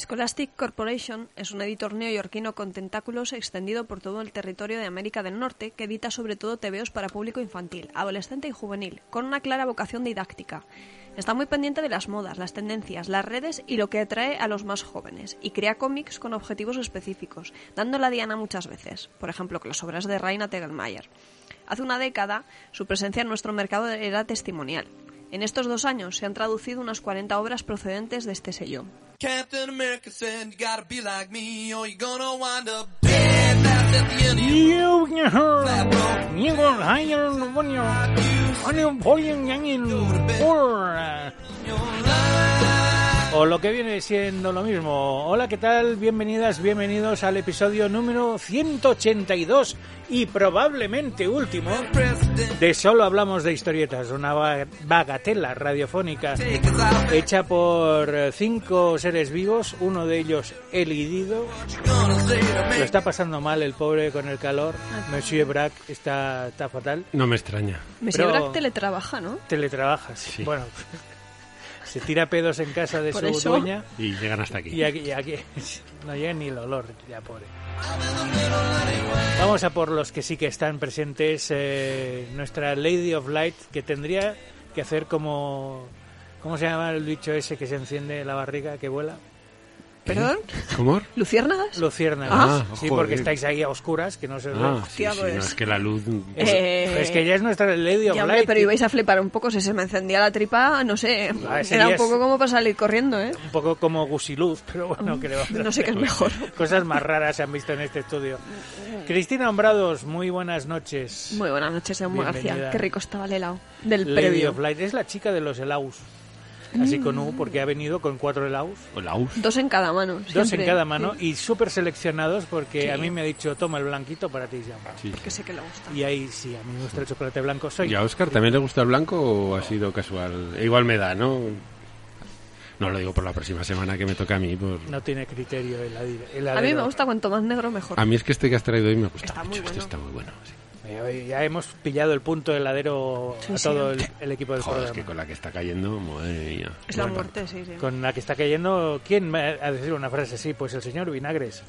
Scholastic Corporation es un editor neoyorquino con tentáculos extendido por todo el territorio de América del Norte que edita sobre todo tebeos para público infantil, adolescente y juvenil, con una clara vocación didáctica. Está muy pendiente de las modas, las tendencias, las redes y lo que atrae a los más jóvenes, y crea cómics con objetivos específicos, dando la diana muchas veces, por ejemplo, con las obras de Raina Tegelmeier. Hace una década, su presencia en nuestro mercado era testimonial. En estos dos años se han traducido unas 40 obras procedentes de este sello. O lo que viene siendo lo mismo. Hola, ¿qué tal? Bienvenidas, bienvenidos al episodio número 182 y probablemente último de Solo Hablamos de Historietas, una ba- bagatela radiofónica hecha por cinco seres vivos, uno de ellos elidido. Lo está pasando mal el pobre con el calor. Monsieur Brack está, está fatal. No me extraña. Monsieur Brack teletrabaja, ¿no? Teletrabajas. Sí. Bueno, se tira pedos en casa de su eso. dueña. Y llegan hasta aquí. Y aquí, y aquí no llega ni el olor, ya pobre. Vamos a por los que sí que están presentes. eh, nuestra Lady of Light, que tendría que hacer como. ¿Cómo se llama el bicho ese que se enciende la barriga, que vuela? ¿Perdón? ¿Cómo? ¿Luciérnagas? Luciérnagas. Ah, sí, joder. porque estáis ahí a oscuras, que no se os ve. Ah, sí, sí, pues. no, es que la luz... Es, Eh, es que ya es nuestra Lady of Ya, hombre, Light. pero ibais a flipar un poco si se me encendía la tripa, no sé. Ah, Era un poco como para salir corriendo, ¿eh? Un poco como gusiluz, pero bueno, que le vamos a No sé qué es mejor. Cosas más raras se han visto en este estudio. Cristina Hombrados, muy buenas noches. Muy buenas noches, Bienvenida. García. Qué rico estaba el helado. Del Lady previo. of Light es la chica de los helaus. Así con U, porque ha venido con cuatro helaus. O la UF. Dos en cada mano. Dos en cada mano Sí, y súper seleccionados porque Sí. a mí me ha dicho, toma el blanquito para ti, Jaume". Sí. Que sé que le gusta. Y ahí sí, a mí me gusta el chocolate blanco. Soy ¿Y a Oscar también le gusta el blanco o ha sido casual? Igual me da, ¿no? No lo digo por la próxima semana que me toca a mí. Por... No tiene criterio el heladero. A mí me gusta cuanto más negro mejor. A mí es que este que has traído hoy me gusta Está mucho. muy Este está muy bueno. sí. Eh, Ya hemos pillado el punto heladero Sí, a sí. todo el, el equipo del Joder, es que con la que está cayendo, madre mía. Es la muerte, sí, sí. Con la que está cayendo, ¿quién va a decir una frase así? Pues el señor Vinagres.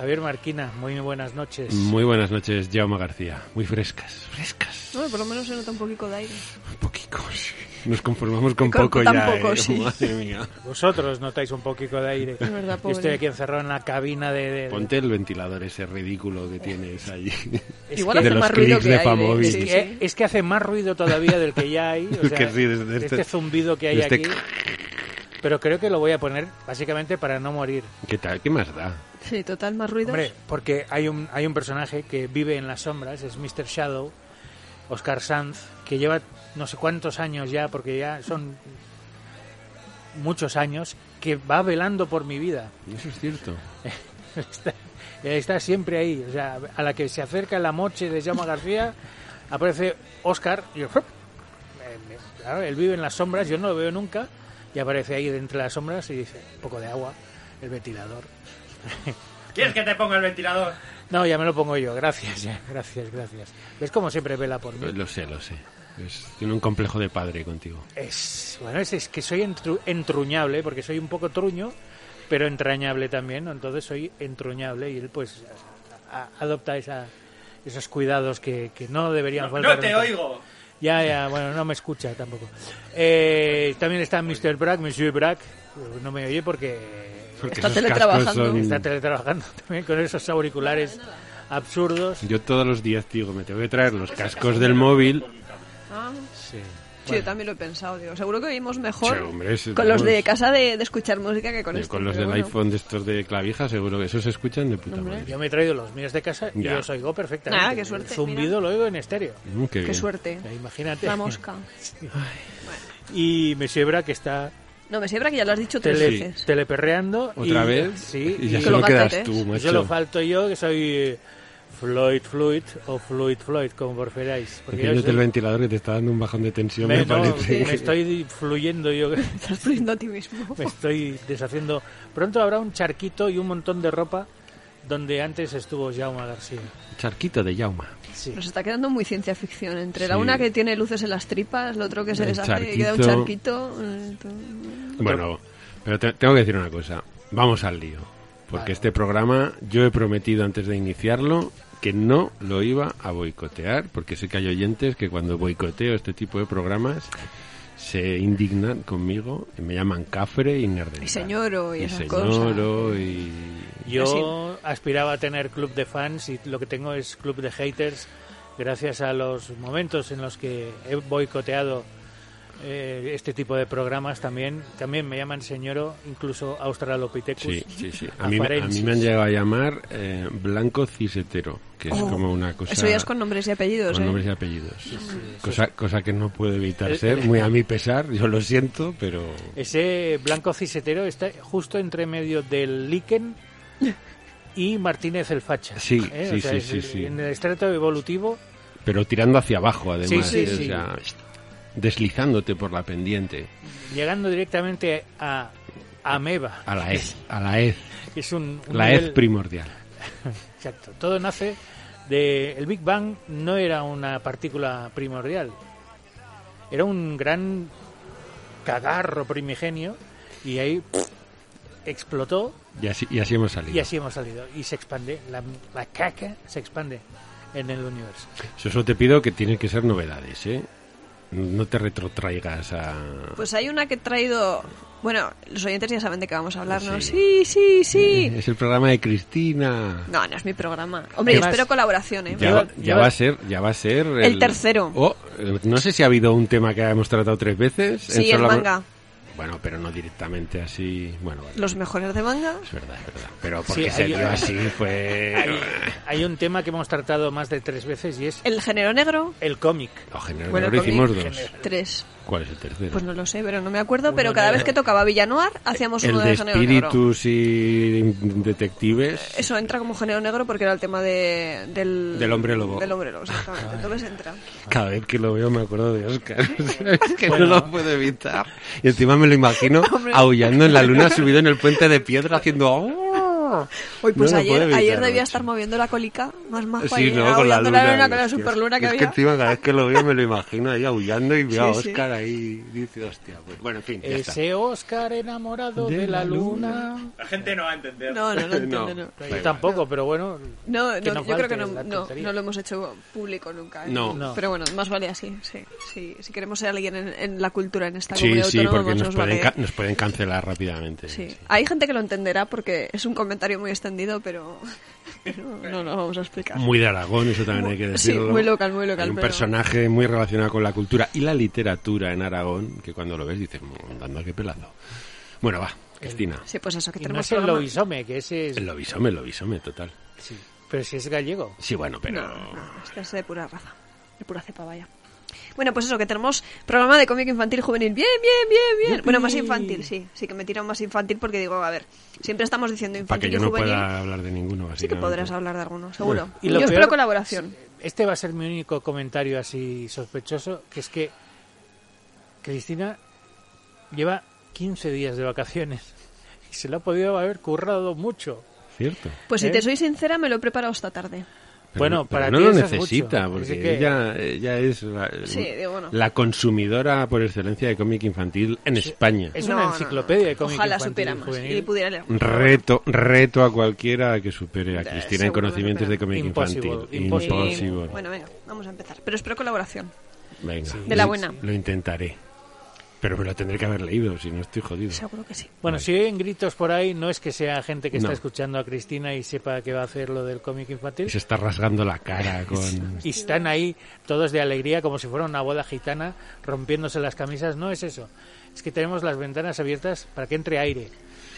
Javier Marquina, muy buenas noches. Muy buenas noches, Jaume García. Muy frescas, frescas. No, por lo menos se nota un poquito de aire. Un poquito, sí. Nos conformamos con, Con poco ya, poco, ¿eh? sí. Madre mía. Vosotros notáis un poquito de aire. Es verdad, Yo pobre. estoy aquí encerrado en la cabina de... de- de- Ponte el ventilador ese ridículo que tienes ahí. Es Igual hace los más ruido clics que de aire. Famóvil. Es que, es que hace más ruido todavía del que ya hay. O sea, Que sí, desde de este- este zumbido que hay este- aquí. Pero creo que lo voy a poner básicamente para no morir. ¿Qué tal? ¿Qué más da? Sí, total, más ruidos. Hombre, porque hay un, hay un personaje que vive en las sombras, es Mr. Shadow, Oscar Sanz, que lleva no sé cuántos años ya, porque ya son muchos años, que va velando por mi vida. Eso es cierto. está, está siempre ahí. O sea, a la que se acerca la moche de Jaume García, aparece Oscar y yo. Eh, me- claro, él vive en las sombras, yo no lo veo nunca, y aparece ahí de entre las sombras y dice, un poco de agua, el ventilador. ¿Quieres que te ponga el ventilador? No, ya me lo pongo yo, gracias, ya, gracias, gracias. ¿Ves cómo siempre vela por mí? Lo sé, lo sé. Es- tiene un complejo de padre contigo. Es, bueno, es, es que soy entru- entruñable, porque soy un poco truño, pero entrañable también, ¿no? entonces soy entruñable y él pues a- adopta esa, esos cuidados que, que no deberían No, faltar. no te oigo. Ya, ya, bueno, no me escucha tampoco. Eh, también está Mr. Brack, Monsieur Brack, no me oye porque Porque Está teletrabajando. son- está teletrabajando también con esos auriculares absurdos. Yo todos los días, digo, me tengo que traer los cascos del móvil. Ah, Sí. Sí, yo también lo he pensado, digo. Seguro que oímos mejor Sí, hombre, es- con los de casa de, de escuchar música que con esto. con los del bueno. iPhone de estos de clavija, seguro que esos se escuchan de puta Hombre. madre. Yo me he traído los míos de casa y Ya. los oigo perfectamente. Ah, qué suerte, El zumbido lo oigo en estéreo. Mm, qué suerte. Imagínate. La mosca. Y Monsieur Brack está No, me siembra que ya lo has dicho tres tele- veces. teleperreando. ¿Otra y- vez? Sí. Y ya y- solo lo quedas tú, y macho. solo falto yo, que soy eh, Floyd Fluid o Fluid Floyd, como preferáis. Porque yo soy- el ventilador que te está dando un bajón de tensión, me, me, no, parece. me estoy fluyendo yo. Estás fluyendo a ti mismo. me estoy deshaciendo. Pronto habrá un charquito y un montón de ropa donde antes estuvo Jaume García. Charquito de Yauma. Sí. Nos está quedando muy ciencia ficción. Entre la una que tiene luces en las tripas, el otro que se El deshace y queda un charquito. eh. Bueno, pero te- tengo que decir una cosa. Vamos al lío. Porque Vale. este programa yo he prometido antes de iniciarlo que no lo iba a boicotear, porque sé que hay oyentes que cuando boicoteo este tipo de programas se indignan conmigo y me llaman cafre y nerdenta. Y señoro y y esas señoro y... Yo aspiraba a tener club de fans y lo que tengo es club de haters gracias a los momentos en los que he boicoteado eh, este tipo de programas también. También me llaman señoro, incluso Australopithecus. Sí, sí, sí. A mí, me- a mí Afarensis. me han llegado a llamar eh, blanco cisetero, que es Oh, como una cosa... Eso ya es con nombres y apellidos, con ¿eh? nombres y apellidos. cosa, cosa que no puedo evitar El- ser, el- muy a mi pesar, yo lo siento, pero... Ese blanco cisetero está justo entre medio del líquen y Martínez el Facha. Sí, ¿eh? sí, O sea, sí, sí. En el estrato evolutivo Pero tirando hacia abajo, además. Sí, sí, o sí. sea, deslizándote por la pendiente. llegando directamente a ameba. A la hez, a la hez. Es un, un La nivel- hez primordial. Exacto. Todo nace de el Big Bang no era una partícula primordial. Era un gran cagarro primigenio y ahí explotó Y así, y así hemos salido. y así hemos salido y se expande la, la caca se expande en el universo. Yo solo te pido que tienen que ser novedades, ¿eh? No te retrotraigas a... Pues hay una que he traído... Bueno, los oyentes ya saben de qué vamos a hablar, ¿no? Sí. Sí, sí, sí. Es el programa de Cristina. No, no es mi programa. Hombre, Además- espero colaboración, ¿eh? Ya, va, ya a ser, ya va a ser El tercero. Oh, eh, no sé si ha habido un tema que hemos tratado tres veces. en Sí, el solo- manga. Bueno, pero no directamente así. Bueno, vale. Los mejores de manga. Es verdad, es verdad. Pero porque Sí, se hay- dio así fue. Hay, hay un tema que hemos tratado más de tres veces y es El género negro, el cómic. No, Bueno, ahora el hicimos cómic, dos. tres. ¿Cuál es el tercero? Pues no lo sé, pero no me acuerdo. pero cada vez que tocaba Villanoir, hacíamos el uno de de género negro. espíritus y detectives. Eso entra como género negro porque era el tema de, del... Del hombre lobo. Del hombre lobo, exactamente. Entonces entra. Cada vez que lo veo me acuerdo de Oscar. es que Bueno. no lo puedo evitar. Y encima me lo imagino Hombre. aullando en la luna subido en el puente de piedra haciendo. Hoy, pues No ayer, evitar, ayer debía estar moviendo la colica más majo Sí, ahí, no, con la luna. con la es que- superluna que es había. que encima cada vez que lo veo me lo imagino ahí aullando y veo a Sí, sí. Oscar ahí dice, hostia, pues bueno, en fin, ya está. Ese Oscar enamorado de, De la la luna. La gente no va a entender. No, no, no entiendo, no. Da Yo tampoco, pero bueno. No, no, no yo creo que no, la no, no lo hemos hecho público nunca. ¿eh? No. No. Pero bueno, más vale así, sí. sí. Si queremos ser alguien en, en la cultura en esta Sí, comunidad sí, autónoma, porque más nos nos pueden, vale. nos pueden cancelar rápidamente. Sí. Hay gente que lo entenderá porque es un comentario muy extendido, pero no, no lo vamos a explicar. Muy de Aragón, eso también hay que Sí, decirlo. muy local, muy local, Hay un pero- personaje muy relacionado con la cultura y la literatura en Aragón que cuando lo ves dices, "Mm, anda, qué pelado. Bueno, va, Cristina. Sí, pues eso, que Y no tenemos es el lobisome, que ese es. El lobisome, el lobisome, total. Sí. Pero si es gallego. Sí, bueno, pero... No, no, este es de pura raza, de pura cepa, vaya. Bueno, pues eso, que tenemos programa de cómic infantil juvenil. Bien, bien, bien, bien. Bueno, más infantil, sí. Sí que me tiran más infantil porque digo, a ver, siempre estamos diciendo Para infantil que yo y no juvenil. pueda hablar de ninguno, Sí que podrás hablar de alguno, seguro. Y Yo espero peor- colaboración. Este va a ser mi único comentario así sospechoso, que es que Cristina lleva 15 días de vacaciones y se lo ha podido haber currado mucho. Cierto. Pues si ¿Eh? te soy sincera, me lo he preparado esta tarde. Bueno, no- pero para no ti lo necesita, mucho. porque que- ella, ella es la, Sí, digo, la consumidora por excelencia de cómic infantil en España. Es No, una no, no. enciclopedia de cómic Ojalá infantil supiera y más y pudiera leer. Reto, reto a cualquiera que supere a Eh, Cristina en conocimientos de cómic Impossible, infantil. impossible. Impossible. Bueno, venga, vamos a empezar. Pero espero colaboración. Venga. De la buena. Lo intentaré. Pero me lo tendré que haber leído, si no estoy jodido. Seguro que sí. Bueno, si oyen gritos por ahí, no es que sea gente que está escuchando a Cristina y sepa que va a hacer lo del cómic infantil. Se está rasgando la cara con... Y están ahí todos de alegría como si fuera una boda gitana rompiéndose las camisas. No es eso. Es que tenemos las ventanas abiertas para que entre aire.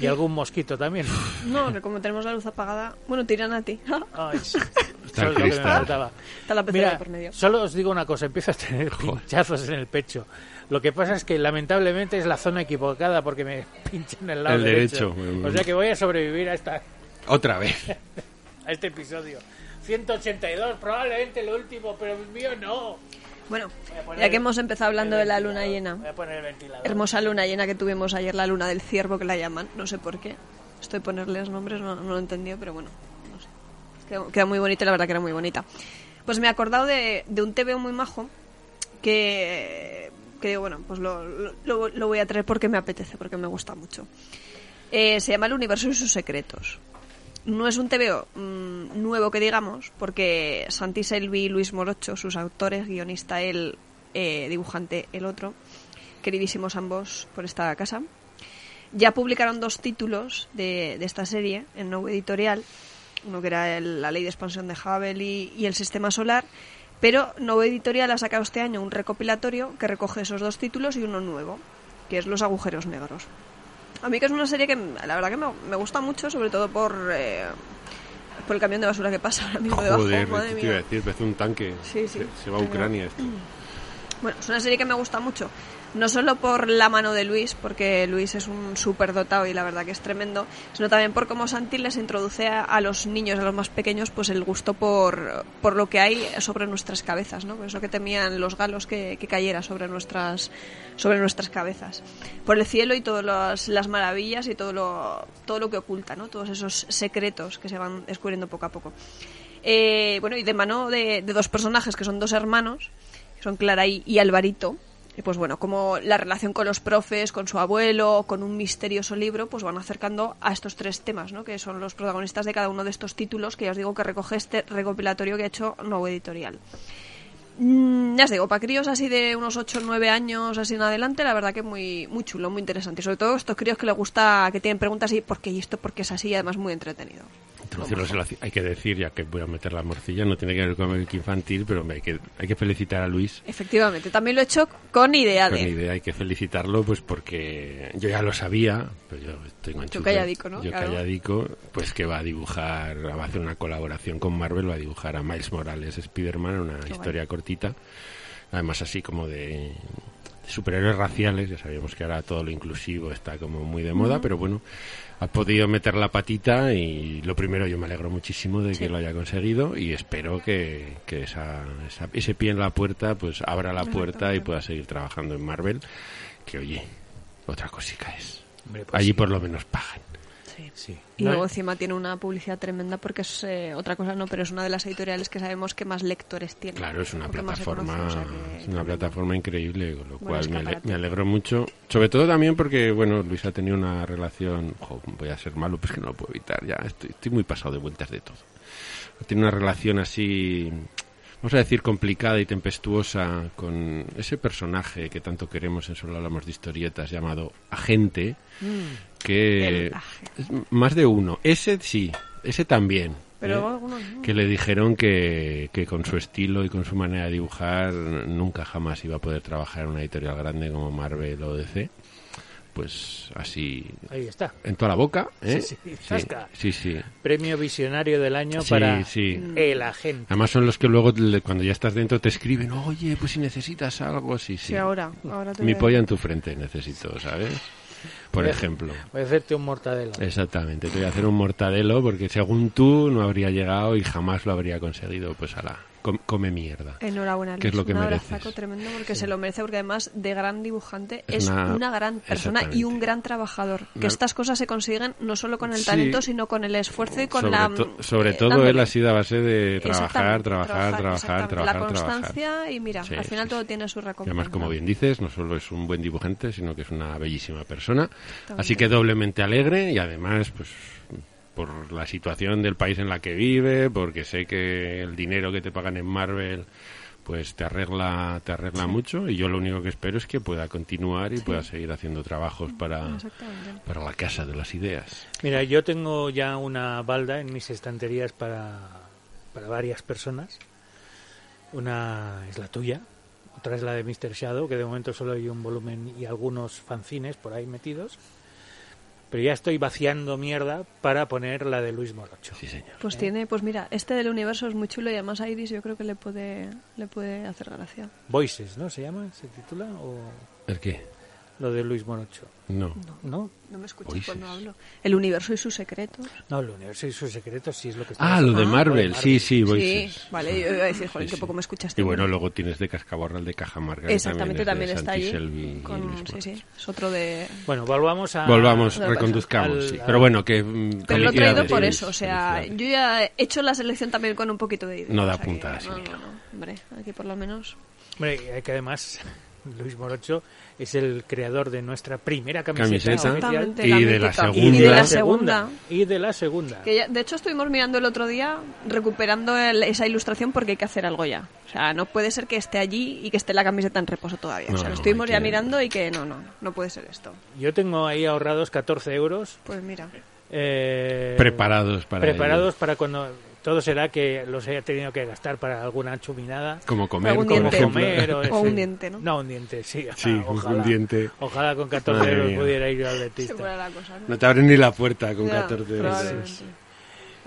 Y algún mosquito también. No, que como tenemos la luz apagada, bueno, tiran a ti. Ay, sí. Está Eso es lo que me faltaba. Está la pecera Mira, por medio. solo os digo una cosa, empiezo a tener pinchazos en el pecho. Lo que pasa es que lamentablemente es la zona equivocada porque me pinchan el lado El derecho. derecho. O sea que voy a sobrevivir a, esta, Otra vez. a este episodio. 182, probablemente el último, pero el mío no. Bueno, ya que hemos empezado hablando de la luna llena, Voy a poner el ventilador. hermosa luna llena que tuvimos ayer, la luna del ciervo que la llaman, no sé por qué. Estoy ponerles nombres, no, no lo he entendido, pero bueno, no sé. Queda, queda muy bonita, y la verdad que era muy bonita. Pues me he acordado de, de un TVO muy majo que, que digo, bueno, pues lo, lo, lo voy a traer porque me apetece, porque me gusta mucho. Eh, se llama El universo y sus secretos. No es un TVO mm, nuevo que digamos, porque Santi Selvi y Luis Morocho, sus autores, guionista él, eh, dibujante el otro, queridísimos ambos por esta casa, ya publicaron dos títulos de, de esta serie en nuevo editorial, uno que era el- la ley de expansión de Hubble y, y el sistema solar, pero Nuevo Editorial ha sacado este año un recopilatorio que recoge esos dos títulos y uno nuevo, que es Los agujeros negros. A mí que es una serie que la verdad que me, me gusta mucho, sobre todo por, eh, por el camión de basura que pasa ahora mismo debajo. Joder, madre te iba a mía. decir, parece un tanque. Sí, sí. Se, se va a Ucrania esto. Bueno, es una serie que me gusta mucho. No solo por la mano de Luis, porque Luis es un súper dotado y la verdad que es tremendo, sino también por cómo Santi les introduce a, los niños, a los más pequeños, pues el gusto por, por lo que hay sobre nuestras cabezas, ¿no? Por eso que temían los galos que, que cayera sobre nuestras, sobre nuestras cabezas. Por el cielo y todas las, las maravillas y todo lo, todo lo que oculta, ¿no? Todos esos secretos que se van descubriendo poco a poco. Eh, bueno, y de mano de, dos personajes que son dos hermanos, que son Clara y Alvarito. Y pues bueno, como la relación con los profes, con su abuelo, con un misterioso libro, pues van acercando a estos tres temas, ¿no? Que son los protagonistas de cada uno de estos títulos, que ya os digo que recoge este recopilatorio que ha hecho Nuevo Editorial. Mm, ya os digo, para críos así de unos 8 o 9 años así en adelante, la verdad que muy muy chulo, muy interesante. Y sobre todo estos críos que les gusta, que tienen preguntas y ¿por qué y esto? ¿Por qué es así? Y además muy entretenido. Introducirlos en la hay que decir, ya que voy a meter la morcilla, no tiene que ver con el infantil, pero hay que, hay que felicitar a Luis. Efectivamente, también lo he hecho con idea Con de... idea, hay que felicitarlo, pues porque yo ya lo sabía, pero yo enchufe. calladico, ¿no? Yo Claro. calladico, pues que va a dibujar, va a hacer una colaboración con Marvel, va a dibujar a Miles Morales Spider-Man, una Qué historia cortita, además así como de, de superhéroes raciales, ya sabíamos que ahora todo lo inclusivo está como muy de moda, pero bueno, ha podido meter la patita y lo primero yo me alegro muchísimo de que lo haya conseguido y espero que, que esa, esa- ese pie en la puerta pues abra la puerta y pueda seguir trabajando en Marvel que oye otra cosica es Hombre, pues allí sí. por lo menos pagan. Sí. Y No, luego encima tiene una publicidad tremenda porque es eh, otra cosa no, pero es una de las editoriales que sabemos que más lectores tiene. claro es una plataforma conoce, o sea que es una plataforma increíble con lo cual me, ale- me alegro mucho. Sobre todo también porque bueno Luis ha tenido una relación jo, voy a ser malo pues que no lo puedo evitar ya estoy, estoy muy pasado de vueltas de todo. Tiene una relación así vamos a decir complicada y tempestuosa con ese personaje que tanto queremos en solo hablamos de historietas llamado agente que agente. es más de uno ese sí ese también Pero ¿eh? algunos no. que le dijeron que, que con su estilo y con su manera de dibujar nunca jamás iba a poder trabajar en una editorial grande como Marvel o DC pues así Ahí está. en toda la boca ¿eh? Sí, sí, zasca. sí, sí. Premio Visionario del Año Sí, para sí. el agente. Además son los que luego cuando ya estás dentro te escriben, oye, pues si necesitas algo, sí, sí. Sí, ahora. ahora te Mi a- polla en tu frente necesito, ¿sabes? Por Voy a- ejemplo. Voy a hacerte un mortadelo. Exactamente, te voy a hacer un mortadelo porque según tú no habría llegado y jamás lo habría conseguido. Pues ala, com- come mierda. Enhorabuena, ¿Qué es Luis. lo que un abrazaco tremendo porque se lo merece porque además de gran dibujante Es es una- una, gran persona y un gran trabajador. Que Una- estas cosas se consiguen no solo con el Sí. talento, sino con el esfuerzo y con sobre la... to- sobre eh, todo dándole. él ha sido a base de trabajar, trabajar, trabajar, trabajar, La trabajar. constancia y mira, Sí, al final todo tiene su recompensa. además, como bien dices, no solo es un buen dibujante, sino que es una bellísima persona. Así que doblemente alegre y además, pues por la situación del país en la que vive, porque sé que el dinero que te pagan en Marvel pues te arregla te arregla mucho y yo lo único que espero es que pueda continuar y pueda seguir haciendo trabajos para, para la casa de las ideas. Mira, yo tengo ya una balda en mis estanterías para, para varias personas. Una es la tuya, otra es la de Mr. Shadow, que de momento solo hay un volumen y algunos fanzines por ahí metidos. Pero ya estoy vaciando mierda para poner la de Luis Morocho. Sí, señor. Pues tiene, pues mira, este del universo es muy chulo y además a Iris yo creo que le puede, le puede hacer gracia. Voices, ¿no? ¿Se llama? ¿Se titula? ¿O ¿El qué? lo de Luis Morocho? No. ¿No? No me escuchas Voices. cuando hablo. El universo y sus secretos. No, el universo y sus secretos sí es lo que está Ah, lo de Ah, Marvel. lo de Sí, sí, Sí, Voices. vale, yo iba a decir, joder, Sí, que sí. poco me escuchaste. Y bueno, luego tienes de Cascaborral de Cajamarca. que Exactamente, también, es de está allí. Con- sí, sí, es otro de... Bueno, volvamos a... Volvamos, al- reconduzcamos, al- sí. Pero bueno, que... mm, Pero lo he traído por eso, o sea, yo ya he hecho la selección también con un poquito de idea. No da o sea que- sí, No, no, no, hombre, aquí por lo menos... Hombre, hay que además Luis Morocho es el creador de nuestra primera camiseta, Camiseta. Y la de la mítica. segunda. y de la segunda. y de la segunda Que ya- de hecho, estuvimos mirando el otro día, recuperando el- esa ilustración porque hay que hacer algo ya. O sea, no puede ser que esté allí y que esté la camiseta en reposo todavía. o sea, lo estuvimos ya que- mirando y que no, no, no puede ser esto. yo tengo ahí ahorrados 14 euros Pues mira. eh, Preparados para preparados ello. para cuando todo será que los haya tenido que gastar para alguna chuminada Como comer, Algún por diente. comer o, O un diente, ¿no? no un diente sí, Sí, ojalá, un diente. ojalá con 14 Madre euros mía. pudiera ir al dentista cosa, ¿no? No te abren ni la puerta con Ya, 14 euros.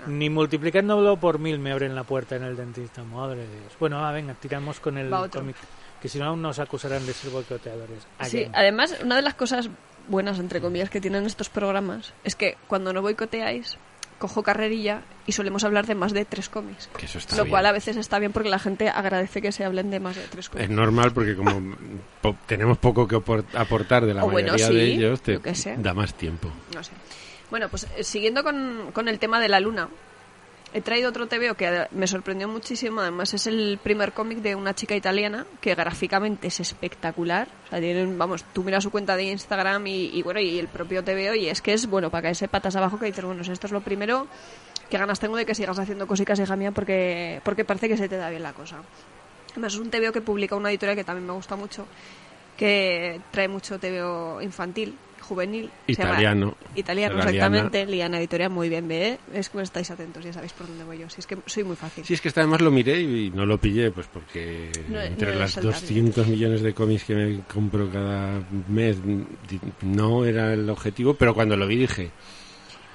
Ni multiplicándolo por mil me abren la puerta en el dentista, madre de Dios. Bueno, ah, venga, tiramos con el cómic, que si no nos acusarán de ser boicoteadores. Sí, Again. además, una de las cosas buenas, entre comillas, que tienen estos programas es que cuando no boicoteáis, cojo carrerilla y solemos hablar de más de tres cómics. Que eso está Lo bien. cual a veces está bien porque la gente agradece que se hablen de más de tres Es cómics. normal porque como po- tenemos poco que apor- aportar de la O bueno, mayoría sí, de ellos, te da más tiempo. No sé. Bueno, pues eh, siguiendo con, con el tema de la luna, he traído otro TVO que me sorprendió muchísimo. Además, es el primer cómic de una chica italiana que gráficamente es espectacular. O sea, tienen, vamos, tú miras su cuenta de Instagram y, y bueno, y el propio TVO, y es que es, bueno, para caerse patas abajo que dices, bueno, esto es lo primero, que ganas tengo de que sigas haciendo cositas, hija mía, porque, porque parece que se te da bien la cosa. Además, es un TVO que publica una editorial que también me gusta mucho, que trae mucho TVO infantil, juvenil. se llama- Italiano. Italiano, exactamente. Liana Editorial, muy bien, ve. Es que estáis atentos, ya sabéis por dónde voy yo. Si es que soy muy fácil. Sí, es que esta además lo miré y no lo pillé, pues porque No, entre no las es el 200 millones de cómics que me compro cada mes no era el objetivo, pero cuando lo vi dije,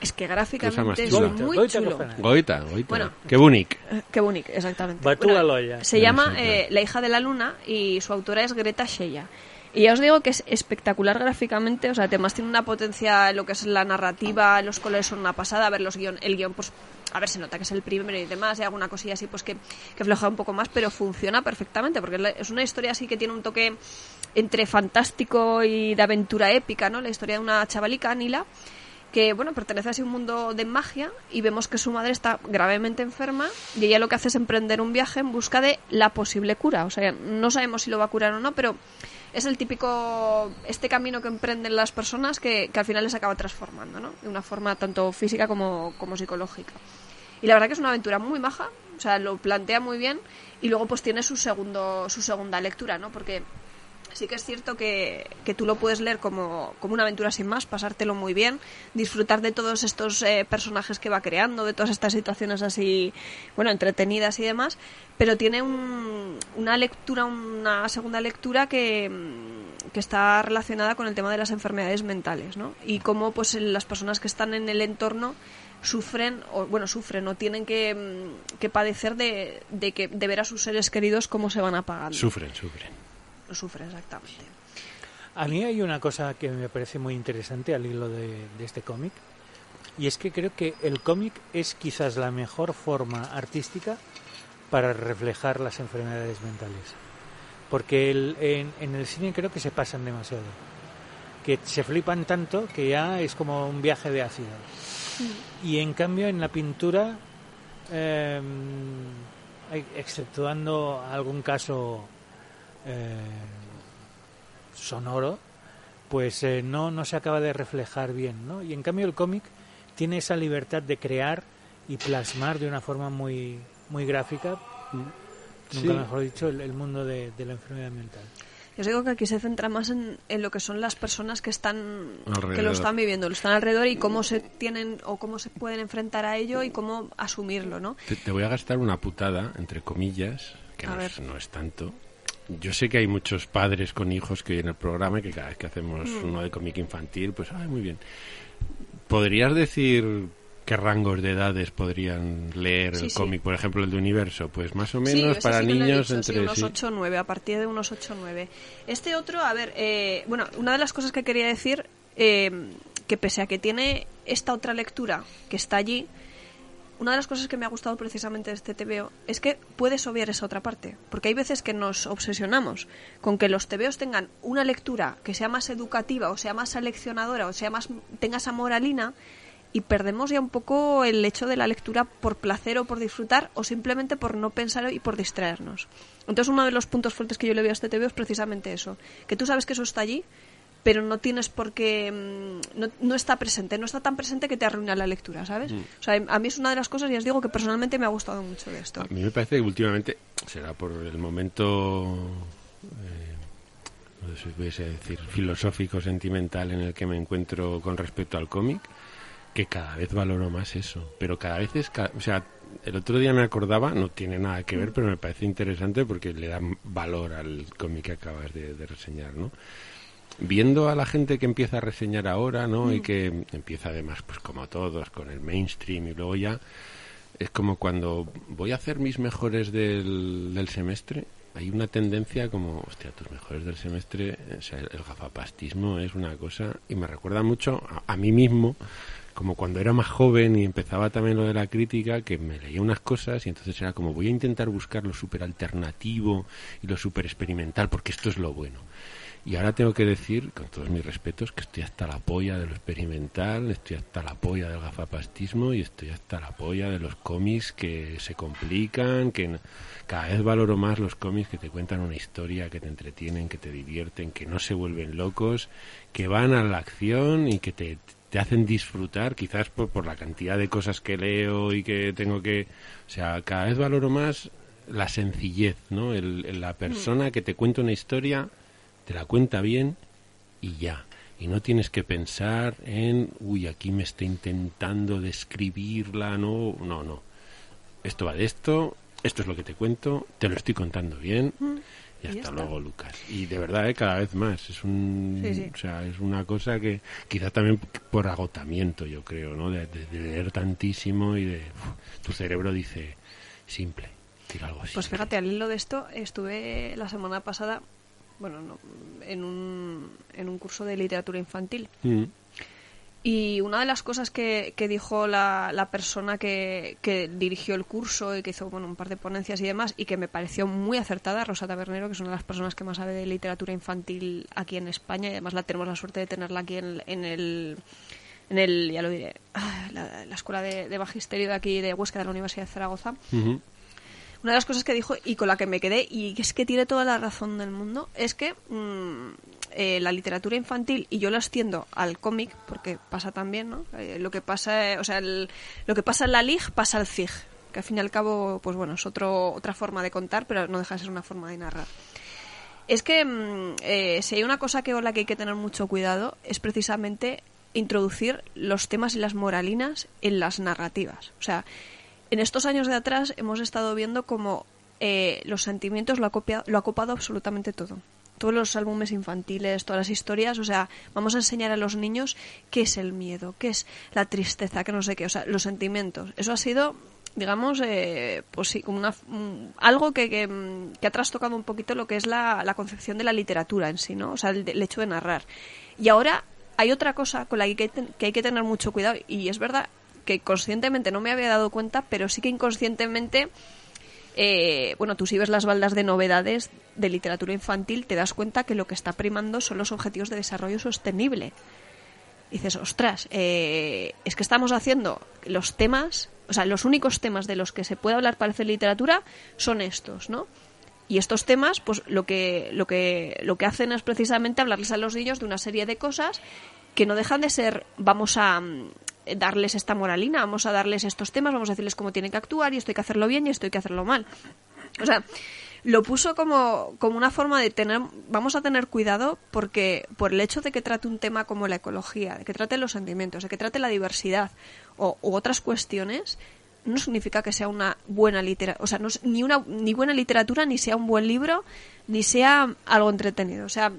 Es que gráficamente es muy Goita chulo. Goita, Goita, Bueno. qué bonito. Eh, Qué bonito, exactamente. Loya. Se llama eh, La hija de la luna y su autora es Greta Sheya. Y ya os digo que es espectacular gráficamente, o sea, además tiene una potencia en lo que es la narrativa, los colores son una pasada, a ver los guion, el guion, pues, a ver, se nota que es el primero y demás, hay alguna cosilla así, pues que, que floja un poco más, pero funciona perfectamente, porque es una historia así que tiene un toque entre fantástico y de aventura épica, ¿no? La historia de una chavalica, Nila, que bueno pertenece a ese mundo de magia y vemos que su madre está gravemente enferma y ella lo que hace es emprender un viaje en busca de la posible cura o sea no sabemos si lo va a curar o no pero es el típico este camino que emprenden las personas que, que al final les acaba transformando no de una forma tanto física como, como psicológica. Y la verdad que es una aventura muy maja o sea lo plantea muy bien y luego pues tiene su segundo su segunda lectura no porque Sí que es cierto que, que tú lo puedes leer como, como una aventura sin más, pasártelo muy bien, disfrutar de todos estos eh, personajes que va creando, de todas estas situaciones así, bueno, entretenidas y demás, pero tiene un- una lectura, una segunda lectura que, que está relacionada con el tema de las enfermedades mentales, ¿no? Y cómo pues las personas que están en el entorno sufren o bueno sufren o tienen que, que padecer de, de que de ver a sus seres queridos cómo se van apagando Sufren, sufren. Lo sufre exactamente. A mí hay una cosa que me parece muy interesante al hilo de, de este cómic, y es que creo que el cómic es quizás la mejor forma artística para reflejar las enfermedades mentales. Porque el- en, en el cine creo que se pasan demasiado. Que se flipan tanto que ya es como un viaje de ácido. Y en cambio en la pintura, eh, exceptuando algún caso eh, sonoro, pues eh, no, no se acaba de reflejar bien, ¿no? Y en cambio el cómic tiene esa libertad de crear y plasmar de una forma muy, muy gráfica, nunca Sí. mejor dicho, el, el mundo de, de la enfermedad mental. Yo os digo que aquí se centra más en, en lo que son las personas que están que lo están viviendo, lo están alrededor y cómo se tienen o cómo se pueden enfrentar a ello y cómo asumirlo, ¿no? Te, te voy a gastar una putada, entre comillas, que es, no es tanto. Yo sé que hay muchos padres con hijos que en el programa y que cada vez que hacemos Mm. uno de cómic infantil, pues, ay, muy bien. ¿Podrías decir qué rangos de edades podrían leer Sí, el sí. cómic? Por ejemplo, el de Universo, pues más o menos ese para niños dicho, sí, entre... unos sí. 8 o 9, a partir de unos 8 o 9. Este otro, a ver, eh, bueno, una de las cosas que quería decir, eh, que pese a que tiene esta otra lectura que está allí, una de las cosas que me ha gustado precisamente de este TVO es que puedes obviar esa otra parte. Porque hay veces que nos obsesionamos con que los TVOs tengan una lectura que sea más educativa o sea más seleccionadora o sea más tenga esa moralina y perdemos ya un poco el hecho de la lectura por placer o por disfrutar o simplemente por no pensar y por distraernos. Entonces uno de los puntos fuertes que yo le veo a este TV es precisamente eso, que tú sabes que eso está allí, pero no tienes por qué mm, no, no está presente, no está tan presente que te arruina la lectura, ¿sabes? O sea, a mí es una de las cosas y os digo que personalmente me ha gustado mucho de esto. A mí me parece que últimamente, será por el momento, eh, no sé si pudiese decir, filosófico, sentimental en el que me encuentro con respecto al cómic, que cada vez valoro más eso. Pero cada vez es, ca- o sea, el otro día me acordaba, no tiene nada que ver, pero me parece interesante porque le da valor al cómic que acabas de, de reseñar, ¿no? Viendo a la gente que empieza a reseñar ahora, ¿no? Y que empieza además, pues como todos, con el mainstream y luego ya es como cuando voy a hacer mis mejores del, del semestre, hay una tendencia como, hostia, tus mejores del semestre, o sea, el, el gafapastismo es una cosa, y me recuerda mucho a, a mí mismo, como cuando era más joven y empezaba también lo de la crítica, que me leía unas cosas y entonces era como, voy a intentar buscar lo súper alternativo y lo súper experimental, porque esto es lo bueno. Y ahora tengo que decir, con todos mis respetos, que estoy hasta la polla de lo experimental, estoy hasta la polla del gafapastismo y estoy hasta la polla de los cómics que se complican, que cada vez valoro más los cómics que te cuentan una historia, que te entretienen, que te divierten, que no se vuelven locos, que van a la acción y que te, te hacen disfrutar, quizás por, por la cantidad de cosas que leo y que tengo que... O sea, cada vez valoro más la sencillez, ¿no? El, el- la persona que te cuenta una historia te la cuenta bien y ya. Y no tienes que pensar en, uy, aquí me está intentando describirla, no, no, no. Esto va de esto, esto es lo que te cuento, te lo estoy contando bien. Y Mm. y hasta luego, Lucas. Y de verdad, ¿eh? cada vez más. Es un, Sí, sí. o sea, es una cosa que quizás también por agotamiento, yo creo, ¿no? De, de- de leer tantísimo y de uf, tu cerebro dice simple, quiero algo así. Pues fíjate, al hilo de esto, estuve la semana pasada, bueno, no, en, un, en un curso de literatura infantil. Mm. Y una de las cosas que, que dijo la, la persona que, que dirigió el curso y que hizo bueno, un par de ponencias y demás, y que me pareció muy acertada, Rosa Tabernero, que es una de las personas que más sabe de literatura infantil aquí en España, y además la tenemos la suerte de tenerla aquí en, en el en el, ya lo diré, ah, la, la escuela de, de magisterio de aquí de Huesca de la Universidad de Zaragoza. Una de las cosas que dijo y con la que me quedé, y es que tiene toda la razón del mundo, es que mm, eh, la literatura infantil, y yo la extiendo al cómic, porque pasa también, ¿no? Eh, lo que pasa, eh, o sea, lo que pasa en la LIG pasa al CIG, que al fin y al cabo, pues bueno, es otro, otra forma de contar, pero no deja de ser una forma de narrar. Es que mm, si hay una cosa que con la que hay que tener mucho cuidado es precisamente introducir los temas y las moralinas en las narrativas. O sea, en estos años de atrás hemos estado viendo como eh, los sentimientos lo ha, copia- lo ha copado absolutamente todo. Todos los álbumes infantiles, todas las historias, o sea, vamos a enseñar a los niños qué es el miedo, qué es la tristeza, qué no sé qué, o sea, los sentimientos. Eso ha sido, digamos, eh, pues sí, como una, algo que, que, que ha trastocado un poquito lo que es la, la concepción de la literatura en sí, ¿no? O sea, el, hecho de narrar. Y ahora hay otra cosa con la que que, ten- que hay que tener mucho cuidado, y es verdad que conscientemente no me había dado cuenta, pero sí que inconscientemente, eh, bueno, tú si ves las baldas de novedades de literatura infantil, te das cuenta que lo que está primando son los objetivos de desarrollo sostenible. dices, ostras, eh, es que estamos haciendo los temas, o sea, los únicos temas de los que se puede hablar para hacer literatura son estos, ¿no? Y estos temas, pues lo que, lo que, lo que hacen es precisamente hablarles a los niños de una serie de cosas que no dejan de ser, vamos a darles esta moralina, vamos a darles estos temas, vamos a decirles cómo tienen que actuar y esto hay que hacerlo bien y esto hay que hacerlo mal. O sea, lo puso como, como una forma de tener, vamos a tener cuidado porque por el hecho de que trate un tema como la ecología, de que trate los sentimientos, de que trate la diversidad o, u otras cuestiones, no significa que sea una buena literatura, o sea, no es ni una ni buena literatura, ni sea un buen libro, ni sea algo entretenido. O sea,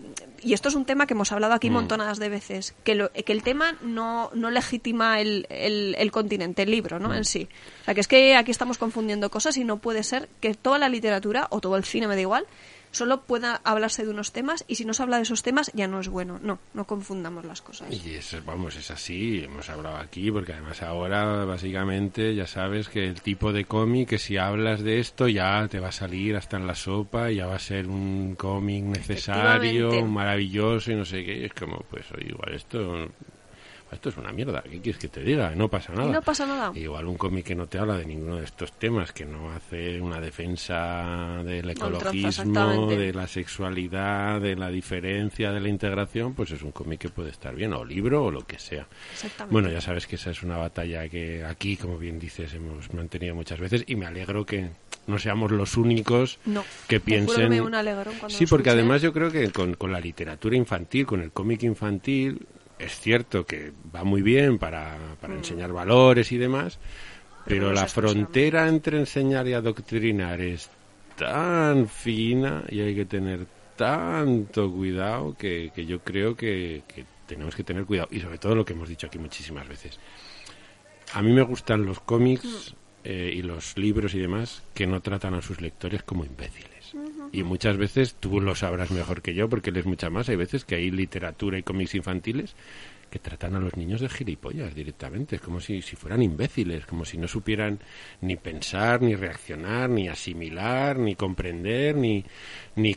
y esto es un tema que hemos hablado aquí montonadas de veces, que, lo- que el tema no, no legitima el, el, el continente, el libro, ¿no? En sí. O sea, que es que aquí estamos confundiendo cosas y no puede ser que toda la literatura, o todo el cine, me da igual, solo pueda hablarse de unos temas y si no se habla de esos temas ya no es bueno. No, no confundamos las cosas. Y eso, vamos, es así, hemos hablado aquí, porque además ahora básicamente ya sabes que el tipo de cómic, que si hablas de esto ya te va a salir hasta en la sopa, ya va a ser un cómic necesario, maravilloso y no sé qué, es como, pues oye, igual esto, esto es una mierda, ¿qué quieres que te diga? No pasa nada. No pasa nada. Igual un cómic que no te habla de ninguno de estos temas, que no hace una defensa del ecologismo, de la sexualidad, de la diferencia, de la integración, pues es un cómic que puede estar bien, o libro o lo que sea. Exactamente. Bueno, ya sabes que esa es una batalla que aquí, como bien dices, hemos mantenido muchas veces y me alegro que no seamos los únicos No. que piensen... me dio un alegrón cuando Sí, porque escuché. además yo creo que con, con la literatura infantil, con el cómic infantil, es cierto que va muy bien para, para enseñar valores y demás, pero la frontera entre enseñar y adoctrinar es tan fina y hay que tener tanto cuidado que, que yo creo que, que tenemos que tener cuidado. Y sobre todo lo que hemos dicho aquí muchísimas veces. A mí me gustan los cómics eh, y los libros y demás que no tratan a sus lectores como imbéciles. Y muchas veces tú lo sabrás mejor que yo porque lees mucha más. Hay veces que hay literatura y cómics infantiles que tratan a los niños de gilipollas directamente. Es como si, si fueran imbéciles, como si no supieran ni pensar, ni reaccionar, ni asimilar, ni comprender, ni, ni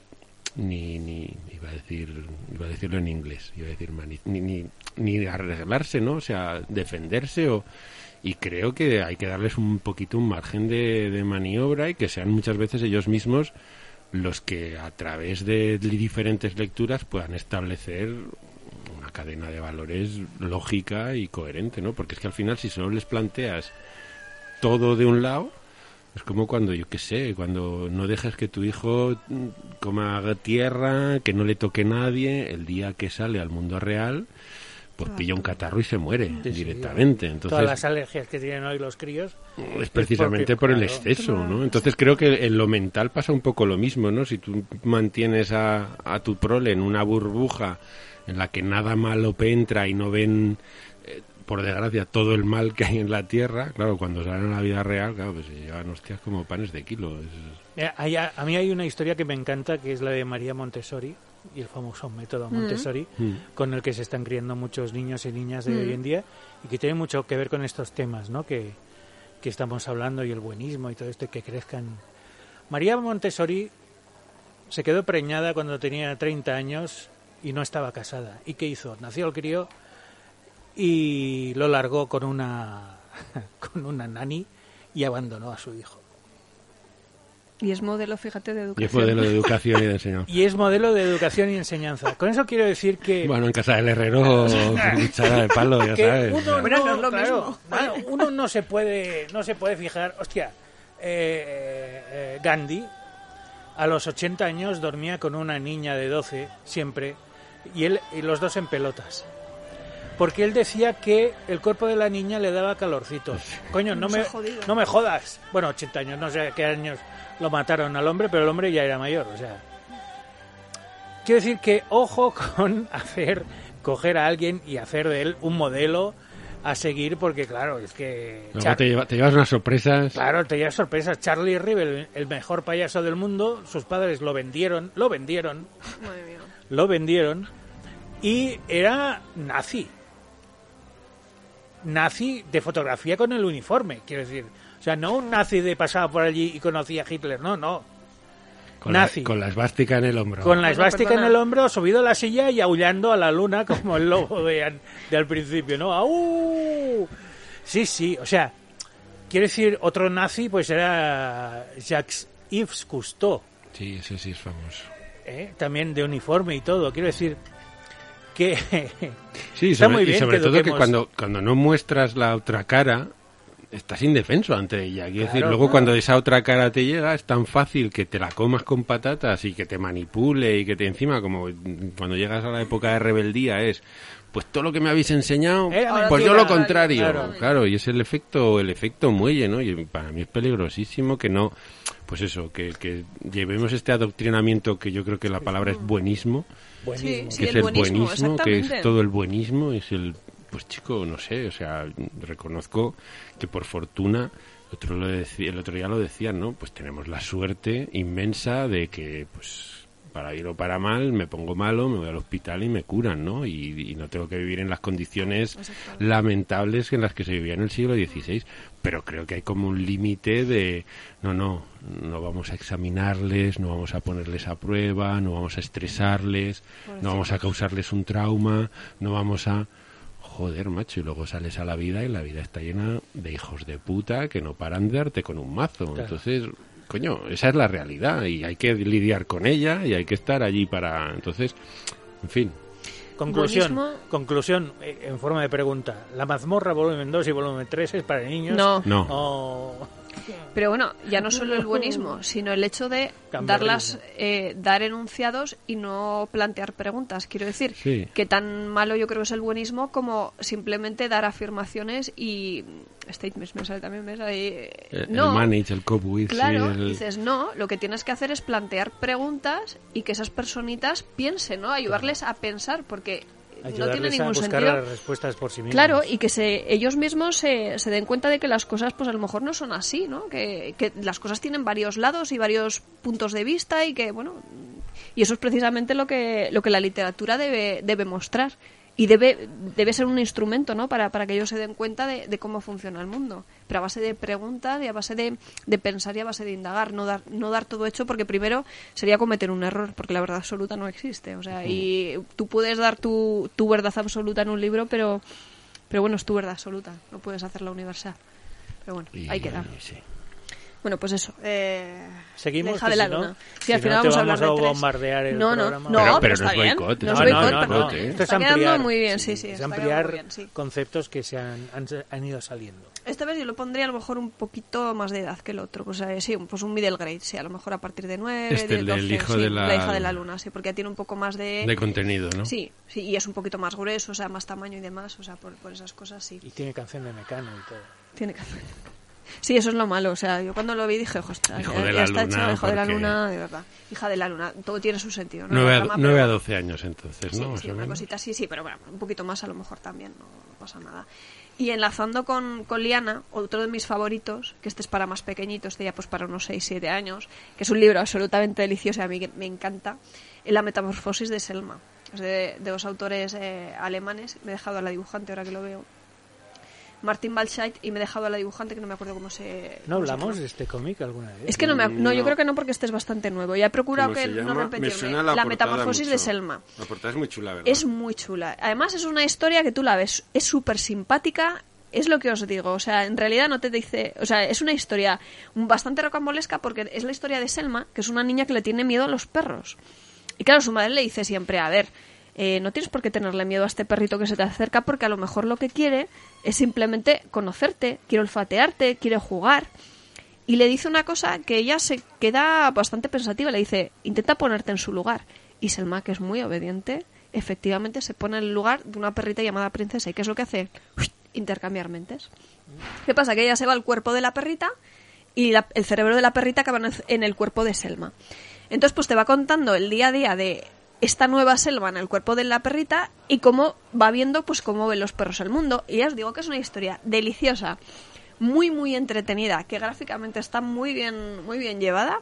ni, ni iba a decir iba a decirlo en inglés iba a decir ni, ni, ni arreglarse no o sea defenderse o y creo que hay que darles un poquito un margen de, de maniobra y que sean muchas veces ellos mismos los que a través de diferentes lecturas puedan establecer una cadena de valores lógica y coherente, ¿no? Porque es que al final si solo les planteas todo de un lado, es como cuando, yo qué sé, cuando no dejas que tu hijo coma tierra, que no le toque nadie, el día que sale al mundo real, pues pilla un catarro y se muere Sí, directamente. Todas Entonces, las alergias que tienen hoy los críos. es precisamente por el exceso, claro. ¿no? Entonces creo que en lo mental pasa un poco lo mismo, ¿no? Si tú mantienes a, a tu prole en una burbuja en la que nada malo entra y no ven, eh, por desgracia, todo el mal que hay en la tierra, claro, cuando salen a la vida real, claro, pues se llevan hostias como panes de kilo. es- a mí hay una historia que me encanta, que es la de María Montessori y el famoso método Montessori, Mm. con el que se están criando muchos niños y niñas de hoy en día y que tiene mucho que ver con estos temas, ¿no? Que, que estamos hablando y el buenismo y todo esto, y que crezcan. María Montessori se quedó preñada cuando tenía 30 años y no estaba casada. ¿Y qué hizo? Nació el crío y lo largó con una con una nani y abandonó a su hijo. Y es modelo, fíjate, de Y educación. es modelo de educación y de enseñanza. Y es modelo de educación y enseñanza. Con eso quiero decir que, Bueno, en casa del herrero, cuchara de palo, ya sabes. uno, no, no es lo claro, mismo. bueno, uno no se puede no se puede fijar, hostia, eh, eh, Gandhi a los 80 años dormía con una niña de 12 siempre y él y los dos en pelotas. Porque él decía que el cuerpo de la niña le daba calorcito. Coño, no me, no me jodas. Bueno, 80 años, no sé a qué años lo mataron al hombre, pero el hombre ya era mayor, o sea. Quiero decir que ojo con hacer, coger a alguien y hacer de él un modelo a seguir, porque claro, es que... Luego te, lleva- te llevas unas sorpresas. Claro, te llevas sorpresas. Charlie Rivel, el mejor payaso del mundo, sus padres lo vendieron, lo vendieron, Madre mía. lo vendieron y era nazi. Nazi de fotografía con el uniforme, quiero decir. O sea, no un nazi de pasaba por allí y conocía a Hitler, no, no. con, la, nazi. con la esvástica en el hombro. Con la esvástica en el hombro, subido a la silla y aullando a la luna como el lobo de, an- de al principio, ¿no? ¡Au! Sí, sí, o sea, quiero decir, otro nazi pues era Jacques Yves Cousteau, Sí, ese sí es famoso. ¿eh? también de uniforme y todo. Quiero decir que... Sí, Está sobre, muy y bien sobre que todo que cuando, cuando no muestras la otra cara, estás indefenso ante ella. Quiero decir, luego cuando esa otra cara te llega, es tan fácil que te la comas con patatas y que te manipule y que te encima, como cuando llegas a la época de rebeldía, es pues todo lo que me habéis enseñado, Era pues yo lo contrario. Claro. Claro. y es el efecto, el efecto muelle, ¿no? Y para mí es peligrosísimo que no, pues eso, que, que llevemos este adoctrinamiento que yo creo que la palabra es buenismo Buenísimo. Sí, que es el el buenismo, buenismo, que es todo el buenismo, es el, pues chico, no sé, o sea, reconozco que por fortuna, otro lo decía, el otro día lo decían, ¿no? Pues tenemos la suerte inmensa de que, pues, para ir o para mal, me pongo malo, me voy al hospital y me curan, ¿no? Y, y no tengo que vivir en las condiciones lamentables en las que se vivía en el siglo XVI. Pero creo que hay como un límite de, no, no, no vamos a examinarles, no vamos a ponerles a prueba, no vamos a estresarles, no vamos a causarles un trauma, no vamos a... joder, macho, y luego sales a la vida y la vida está llena de hijos de puta que no paran de darte con un mazo. Claro. Entonces, coño, esa es la realidad y hay que lidiar con ella y hay que estar allí para... Entonces, en fin, Conclusión, Buenismo. conclusión eh, en forma de pregunta. ¿La mazmorra volumen 2 y volumen 3 es para niños? No. no. O- Pero bueno, ya no solo el buenismo, sino el hecho de darlas, eh, dar enunciados y no plantear preguntas. Quiero decir, Sí. que tan malo yo creo es el buenismo como simplemente dar afirmaciones y statements, me sale también, me sale eh, no, el manage, el cop with, Claro, el- dices, no, lo que tienes que hacer es plantear preguntas y que esas personitas piensen, ¿no? Ayudarles a pensar, porque no tiene a ningún buscar sentido. las respuestas por sí mismos. Claro, y que se, ellos mismos se, se den cuenta de que las cosas, pues a lo mejor no son así, ¿no? Que, que las cosas tienen varios lados y varios puntos de vista y que, bueno, y eso es precisamente lo que, lo que la literatura debe, debe mostrar. Y debe, debe ser un instrumento, ¿no? Para, para que ellos se den cuenta de, de cómo funciona el mundo. Pero a base de preguntas y a base de, de pensar y a base de indagar. No dar, no dar todo hecho porque primero sería cometer un error, porque la verdad absoluta no existe. O sea, y tú puedes dar tu, tu verdad absoluta en un libro, pero, pero bueno, es tu verdad absoluta. No puedes hacerla universal. Pero bueno, y- ahí queda. sí. Bueno, pues eso. Eh, Seguimos, la hija de la si no- luna. si Sí, al no final te vamos a hablar vamos a de tres. bombardear el no, no, programa. no, Pero- pero, pero está no es bien. boicot, No no, boicot, no, pero no, ¿eh? Esto es está quedando ampliar, muy bien, sí, sí. es ampliar quedando bien, sí. conceptos que se han, han, han ido saliendo. Esta vez yo lo pondría a lo mejor un poquito más de edad que el otro. Pues eh, sí, pues un middle grade, sí, a lo mejor a partir de 9, Este, el 10, del 12, hijo sí, de la- hija de la luna, sí, porque ya tiene un poco más de... De contenido, ¿no? Sí, sí, y es un poquito más grueso, o sea, más tamaño y demás, o sea, por, por esas cosas sí. Y tiene canción de Mecano y todo. Tiene hacer. Sí, eso es lo malo. O sea, yo cuando lo vi dije, ostras, Hijo ya, de ya la está luna, hecho, hijo de la luna, de verdad. Hija de la luna, todo tiene su sentido. ¿no? 9 La a, trama, 9 a pero- 12 años entonces, Sí, ¿no? Sí, una cosita así, sí, pero bueno, un poquito más a lo mejor también, no, no pasa nada. Y enlazando con, con Liana, otro de mis favoritos, que este es para más pequeñitos, este ya pues para unos 6-7 años, que es un libro absolutamente delicioso y a mí que me encanta, es La metamorfosis de Selma. Es de, de dos autores eh, alemanes, me he dejado a la dibujante ahora que lo veo. Martin Balscheit y me he dejado a la dibujante que no me acuerdo cómo se ¿No cómo hablamos de este cómic alguna vez? Es que no me... No, yo creo que no porque este es bastante nuevo. Ya he procurado ¿Cómo que no repetirme. Me suena la, portada metamorfosis de. Selma. La portada es muy chula, ¿verdad? Es muy chula. Además es una historia que tú la ves, es súper simpática, es lo que os digo. O sea, en realidad no te dice... O sea, es una historia bastante rocambolesca porque es la historia de Selma, que es una niña que le tiene miedo a los perros. Y claro, su madre le dice siempre, a ver, eh, no tienes por qué tenerle miedo a este perrito que se te acerca porque a lo mejor lo que quiere es simplemente conocerte, quiere olfatearte, quiere jugar. Y le dice una cosa que ella se queda bastante pensativa. Le dice, intenta ponerte en su lugar. Y Selma, que es muy obediente, efectivamente se pone en el lugar de una perrita llamada princesa. ¿Y qué es lo que hace? Intercambiar mentes. ¿Qué pasa? Que ella se va al cuerpo de la perrita y el cerebro de la perrita acaba en el cuerpo de Selma. Entonces, pues te va contando el día a día de esta nueva Selma en el cuerpo de la perrita y cómo va viendo pues cómo ven los perros el mundo. Y ya os digo que es una historia deliciosa, muy muy entretenida, que gráficamente está muy bien muy bien llevada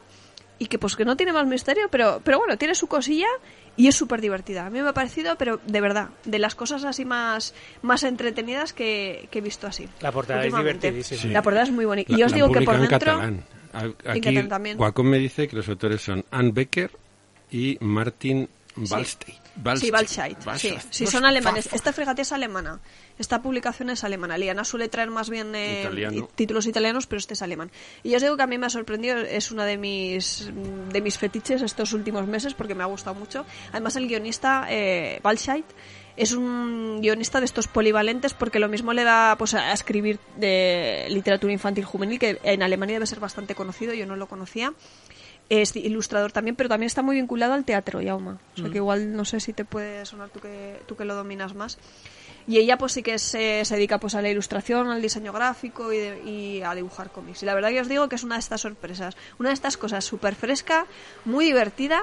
y que pues que no tiene más misterio, pero pero bueno, tiene su cosilla y es súper divertida. A mí me ha parecido, pero de verdad, de las cosas así más más entretenidas que, que he visto así. La portada es últimamente. divertidísima. Sí. La portada es muy bonita. La- y os la digo que por dentro Aquí. Wacom me dice que los autores son Anne Becker y Martin Balstein. Sí, Balscheit. Sí, sí, son alemanes. Esta fregata es alemana. Esta publicación es alemana. Liana suele traer más bien eh, Italiano. títulos italianos, pero este es alemán. Y ya os digo que a mí me ha sorprendido, es una de mis de mis fetiches estos últimos meses porque me ha gustado mucho. Además, el guionista eh, es un guionista de estos polivalentes porque lo mismo le da pues a escribir de literatura infantil juvenil que en Alemania debe ser bastante conocido, yo no lo conocía. Es ilustrador también, pero también está muy vinculado al teatro, Yauma. O sea que igual no sé si te puede sonar tú que, tú que lo dominas más. Y ella pues sí que se, se dedica pues a la ilustración, al diseño gráfico y, de- y a dibujar cómics. Y la verdad que os digo que es una de estas sorpresas, una de estas cosas súper fresca, muy divertida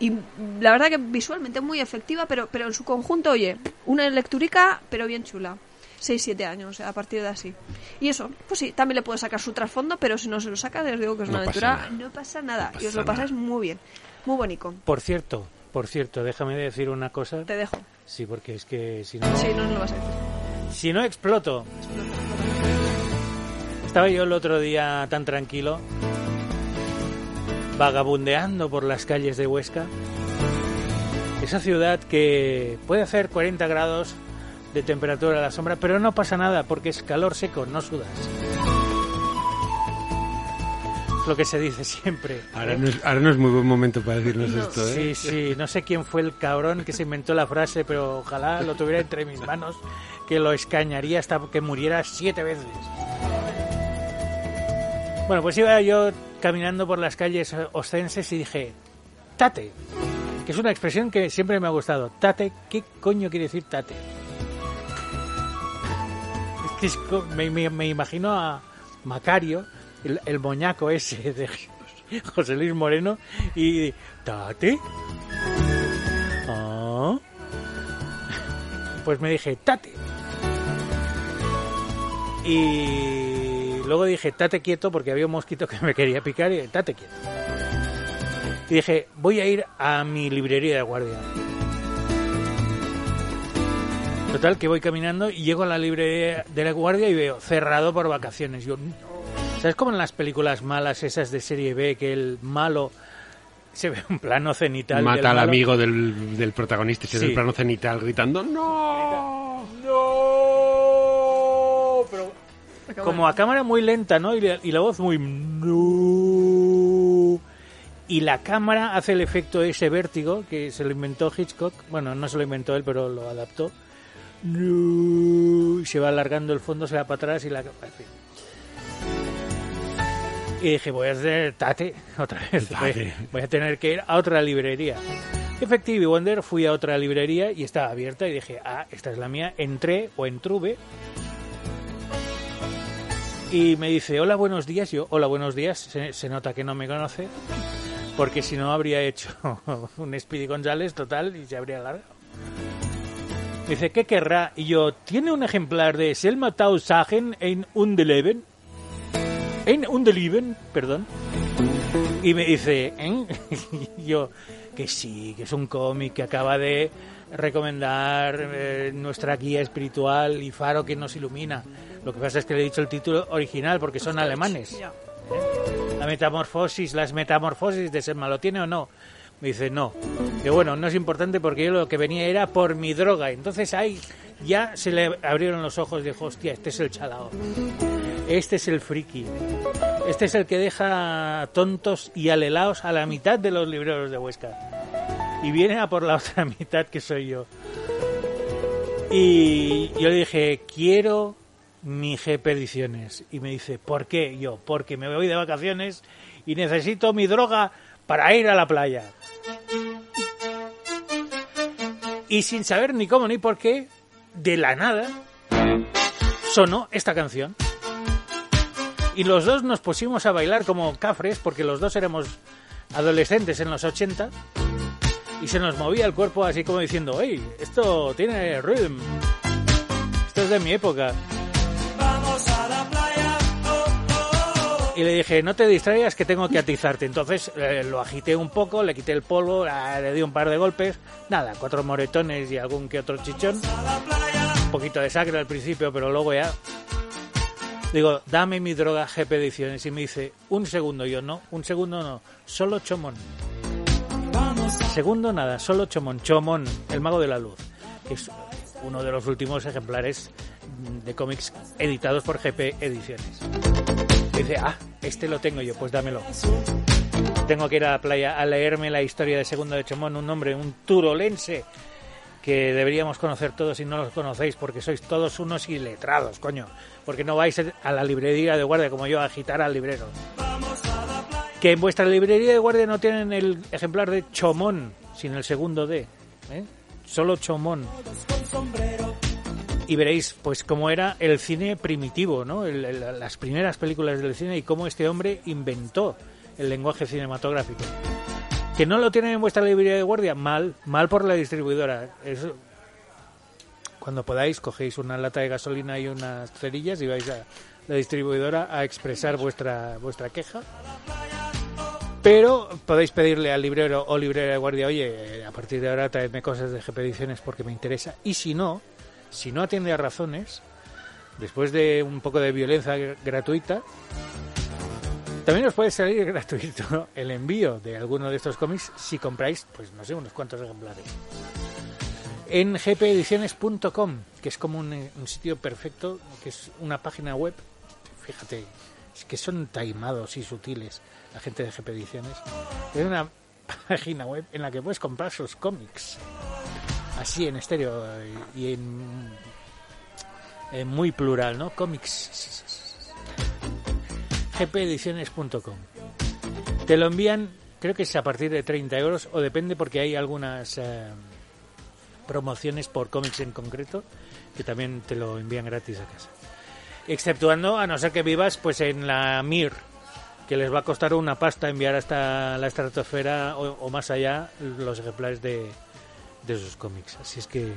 y la verdad que visualmente muy efectiva, pero, pero en su conjunto, oye, una lecturica, pero bien chula. 6-7 años, a partir de así. Y eso, pues sí, también le puede sacar su trasfondo, pero si no se lo saca, les digo que es No una pasa nada. no pasa nada. No y os lo pasáis muy bien, muy bonito. Por cierto, por cierto, déjame decir una cosa. Te dejo. Sí, porque es que si no, Sí, no nos lo vas a decir. si no exploto. Estaba yo el otro día tan tranquilo, vagabundeando por las calles de Huesca. Esa ciudad que puede hacer 40 grados, de temperatura a la sombra, pero no pasa nada porque es calor seco, no sudas. Es lo que se dice siempre. Ahora ¿eh? no, es, ahora no es muy buen momento para decirnos esto, Sí, ¿eh? sí, no sé quién fue el cabrón que se inventó la frase, pero ojalá lo tuviera entre mis manos, que lo escañaría hasta que muriera siete veces. Bueno, pues iba yo caminando por las calles ostenses y dije, tate, que es una expresión que siempre me ha gustado. Tate, ¿qué coño quiere decir tate? Me, imagino a Macario, el, el moñaco ese de José Luis Moreno, y tate. Ah. Pues me dije, tate. Y luego dije, tate quieto, porque había un mosquito que me quería picar, y tate quieto. Y dije, voy a ir a mi librería de guardia. Total, que voy caminando y llego a la librería de la guardia y veo cerrado por vacaciones. Yo. ¿Sabes como en las películas malas esas de serie B que el malo se ve un plano cenital? Mata al malo? amigo del, del protagonista y se ve Sí. el plano cenital gritando ¡No! ¡No! Pero como a cámara muy lenta, ¿no? Y la, y la voz muy... "No". Y la cámara hace el efecto ese vértigo que se lo inventó Hitchcock. Bueno, no se lo inventó él, pero lo adaptó. No. Y se va alargando el fondo, se va para atrás y la... en fin. Y dije, voy a hacer tate otra vez. Voy, Tate. voy a tener que ir a otra librería. Efectivamente, Wonder, fui a otra librería y estaba abierta y dije, ah, esta es la mía. Entré o entruve. Y me dice, hola, buenos días. Yo, hola, buenos días. Se, se nota que no me conoce. Porque si no habría hecho un Speedy González total y se habría Dice, ¿qué querrá? Y yo, ¿tiene un ejemplar de Selma Tausagen en Undeleven? En Undeliven, perdón. Y me dice, ¿eh? Y yo, que sí, que es un cómic que acaba de recomendar eh, nuestra guía espiritual y faro que nos ilumina. Lo que pasa es que le he dicho el título original porque son alemanes. La metamorfosis, las metamorfosis de Selma, ¿lo tiene o no? Me dice, no. Que bueno, no es importante porque yo lo que venía era por mi droga. Entonces ahí ya se le abrieron los ojos dijo, hostia, este es el chalao. Este es el friki. Este es el que deja tontos y alelaos a la mitad de los libreros de Huesca. Y viene a por la otra mitad que soy yo. Y yo le dije, quiero mi GP Ediciones. Y me dice, ¿por qué? Yo, porque me voy de vacaciones y necesito mi droga para ir a la playa. Y sin saber ni cómo ni por qué, de la nada, sonó esta canción. Y los dos nos pusimos a bailar como cafres, porque los dos éramos adolescentes en los 80. Y se nos movía el cuerpo así como diciendo, hey, esto tiene rhythm. Esto es de mi época. Y le dije, no te distraigas que tengo que atizarte. Entonces eh, lo agité un poco, le quité el polvo, ah, le di un par de golpes. Nada, cuatro moretones y algún que otro chichón. Un poquito de sangre al principio, pero luego ya... Digo, dame mi droga GP Ediciones. Y me dice, un segundo. Yo, no, un segundo no, solo chomón. Segundo nada, solo chomón. Chomón, el mago de la luz. Que es uno de los últimos ejemplares de cómics editados por GP Ediciones. Dice, ah, este lo tengo yo, pues dámelo. Tengo que ir a la playa a leerme la historia de Segundo de Chomón, un hombre, un turolense que deberíamos conocer todos y no los conocéis porque sois todos unos iletrados, coño. Porque no vais a la librería de guardia como yo a agitar al librero. Que en vuestra librería de guardia no tienen el ejemplar de Chomón, sin el segundo D. ¿eh? Solo Chomón y veréis pues cómo era el cine primitivo, ¿no? El- el- las primeras películas del cine y cómo este hombre inventó el lenguaje cinematográfico. Que no lo tienen en vuestra librería de guardia, mal, mal por la distribuidora. Es- cuando podáis cogéis una lata de gasolina y unas cerillas y vais a la distribuidora a expresar vuestra vuestra queja. Pero podéis pedirle al librero o librera de guardia, oye, a partir de ahora traedme cosas de GP Ediciones porque me interesa. Y si no, si no atiende a razones, después de un poco de violencia gr- gratuita, también os puede salir gratuito el envío de alguno de estos cómics si compráis, pues no sé, unos cuantos ejemplares. en gpediciones.com, que es como un, un sitio perfecto, que es una página web. Fíjate, es que son taimados y sutiles la gente de GP Ediciones. Es una página web en la que puedes comprar sus cómics. Así en estéreo y en, muy plural, ¿no? Cómics. gpediciones.com. Te lo envían, creo que es a partir de 30 euros o depende porque hay algunas eh, promociones por cómics en concreto que también te lo envían gratis a casa. Exceptuando, a no ser que vivas pues en la MIR, que les va a costar una pasta enviar hasta la estratosfera o, o más allá los ejemplares de, de sus cómics. Así es que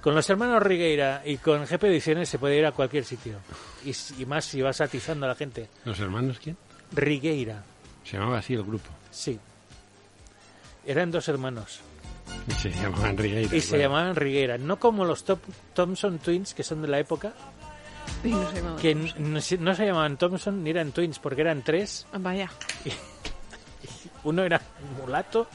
con los hermanos Rigueira y con GP Ediciones se puede ir a cualquier sitio. Y, y más si vas atizando a la gente. ¿Los hermanos quién? Rigueira, Se llamaba así el grupo. sí. Eran dos hermanos. Y se llamaban Rigueira. Y se claro. llamaban Rigueira. No como los Top- Thompson Twins, que son de la época, Y no se llamaban que no, se- no se llamaban Thompson ni eran Twins, porque eran tres. Ah, Vaya. Uno era mulato,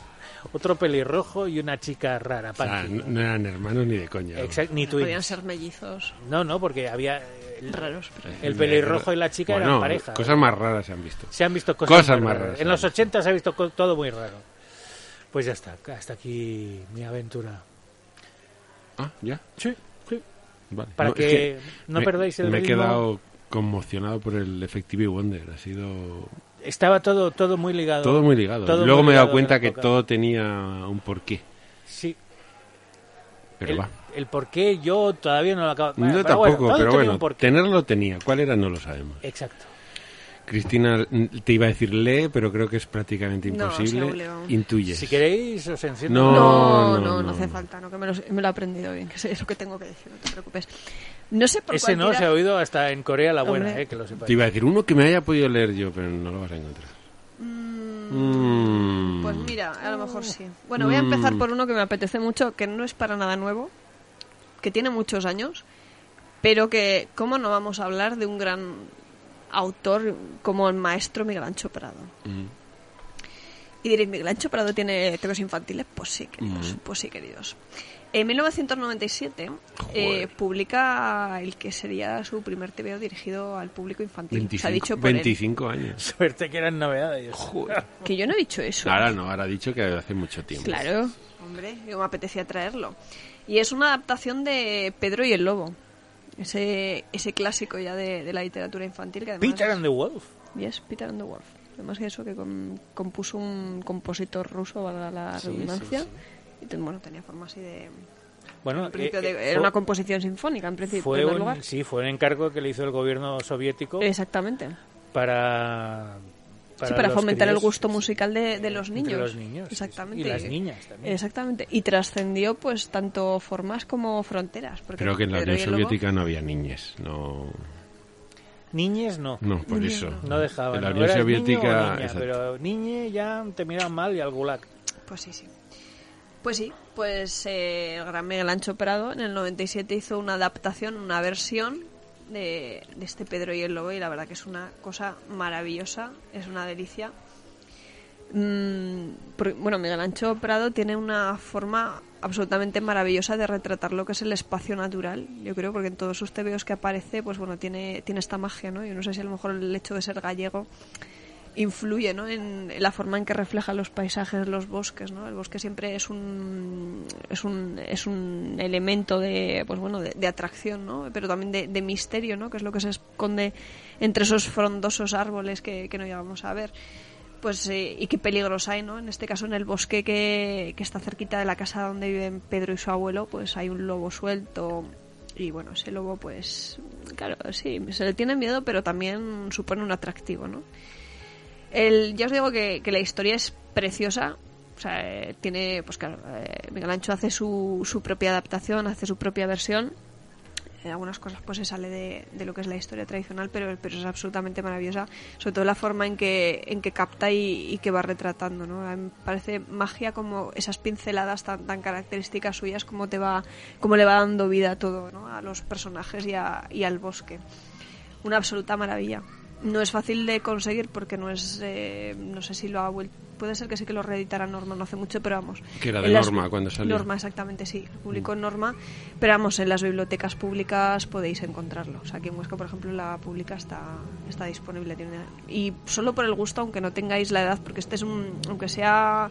otro pelirrojo y una chica rara. O sea, no, no eran hermanos ni de coña. Exact- ni Podían twins. ser mellizos No, no, porque había eh, el, raros, pero... el pelirrojo y la chica Bueno, eran pareja. Cosas más raras se han visto. Se han visto cosas, más raras. raras, En los sí. 80 se ha visto todo muy raro. Pues ya está, hasta aquí mi aventura. Ah, ya. Sí, sí. Vale. Para es que no me- perdáis el Me he quedado conmocionado por el Effective Wonder. Ha sido Estaba todo todo muy ligado. todo muy ligado. Todo Luego muy me he dado cuenta que época. todo tenía un porqué. Sí, Pero el, va. el por qué yo todavía no lo acabo. Yo Bueno, pero tampoco, bueno, todo pero tenía bueno, un porqué. tenerlo tenía. ¿Cuál era? No lo sabemos. Exacto. Cristina, mm, te iba a decir lee, pero creo que es prácticamente No, imposible. leo. Intuyes. Si queréis os enciendo. No, No, no, no, no, no, hace no. falta, no, que me lo, me lo he aprendido bien, que sé, es lo que tengo que decir, no te preocupes. No sé por Ese no se ha oído hasta en Corea la buena, Hombre. eh, que lo sepáis. Te iba a decir uno que me haya podido leer yo, pero no lo vas a encontrar. Mm. Pues mira, a lo mejor sí. Bueno, voy a empezar por uno que me apetece mucho, que no es para nada nuevo, que tiene muchos años, pero que, ¿cómo no vamos a hablar de un gran autor como el maestro Miguel Ancho Prado? Mm. Y diréis, ¿Miguel Ancho Prado tiene temas infantiles? Pues sí, queridos, pues sí, queridos. En 1997 eh, publica el que sería su primer TVO dirigido al público infantil. 25, Se ha dicho por él. 25 años. Suerte que eran novedades. Que yo no he dicho eso. Ahora no, ahora ha dicho que hace mucho tiempo. Claro, hombre, yo me apetecía traerlo. Y es una adaptación de Pedro y el Lobo. Ese, ese clásico ya de, de la literatura infantil que además... Peter and the Wolf. Yes, Peter and the Wolf. Además que eso que com- compuso un compositor ruso, valga la Sí, redundancia. sí, Y ten- bueno, tenía forma así de... Bueno, eh, de- eh, era fue- una composición sinfónica, en principio, fue en un, lugar. sí, fue un encargo que le hizo el gobierno soviético Exactamente. para sí, para fomentar el gusto musical de, de los niños. los niños, sí, sí. Exactamente. Y las niñas también. Exactamente. Y trascendió pues tanto formas como fronteras. Porque Creo que en la Unión Soviética no había niñes. No, Niñes no. no por eso. No dejaban. En la ¿no? Unión niño Soviética. niña, pero niñe ya te miraban mal y al gulag. Pues sí, sí. Pues sí, pues eh, el gran Miguel Ancho Prado en el 97 hizo una adaptación, una versión de, de este Pedro y el Lobo y la verdad que es una cosa maravillosa, es una delicia. Mm, bueno, Miguel Ancho Prado tiene una forma absolutamente maravillosa de retratar lo que es el espacio natural, yo creo, porque en todos sus tebeos que aparece, pues bueno, tiene, tiene esta magia, ¿no? Yo no sé si a lo mejor el hecho de ser gallego influye ¿no? en, la forma en que refleja los paisajes, los bosques, ¿no? El bosque siempre es un es un, es un elemento de pues bueno de, atracción, ¿no? Pero también de, de misterio, ¿no? Que es lo que se esconde entre esos frondosos árboles que, que no llegamos a ver. Pues eh, y qué peligros hay, ¿no? En este caso en el bosque que, que está cerquita de la casa donde viven Pedro y su abuelo, pues hay un lobo suelto y bueno, ese lobo pues claro, sí, se le tiene miedo, pero también supone un atractivo, ¿no? El, ya os digo que, la historia es preciosa. O sea, eh, tiene, pues claro, eh, Miguel Ancho hace su, su propia adaptación, hace su propia versión. En algunas cosas pues se sale de, de lo que es la historia tradicional, pero, pero es absolutamente maravillosa. Sobre todo la forma en que, en que capta y, que va retratando, ¿no? Me parece magia como esas pinceladas tan, tan características suyas, como te va, como le va dando vida a todo, ¿no? A los personajes y, a- y al bosque. Una absoluta maravilla. No es fácil de conseguir porque no es, eh, no sé si lo ha vuelto, puede ser que sí que lo reeditara Norma no hace mucho, pero vamos. Que era de las- Norma cuando salió. Norma, exactamente, sí, lo publicó en Norma, pero vamos, en las bibliotecas públicas podéis encontrarlo. O sea, aquí en Huesca, por ejemplo, la pública está, está disponible. tiene- y solo por el gusto, aunque no tengáis la edad, porque este es un, aunque sea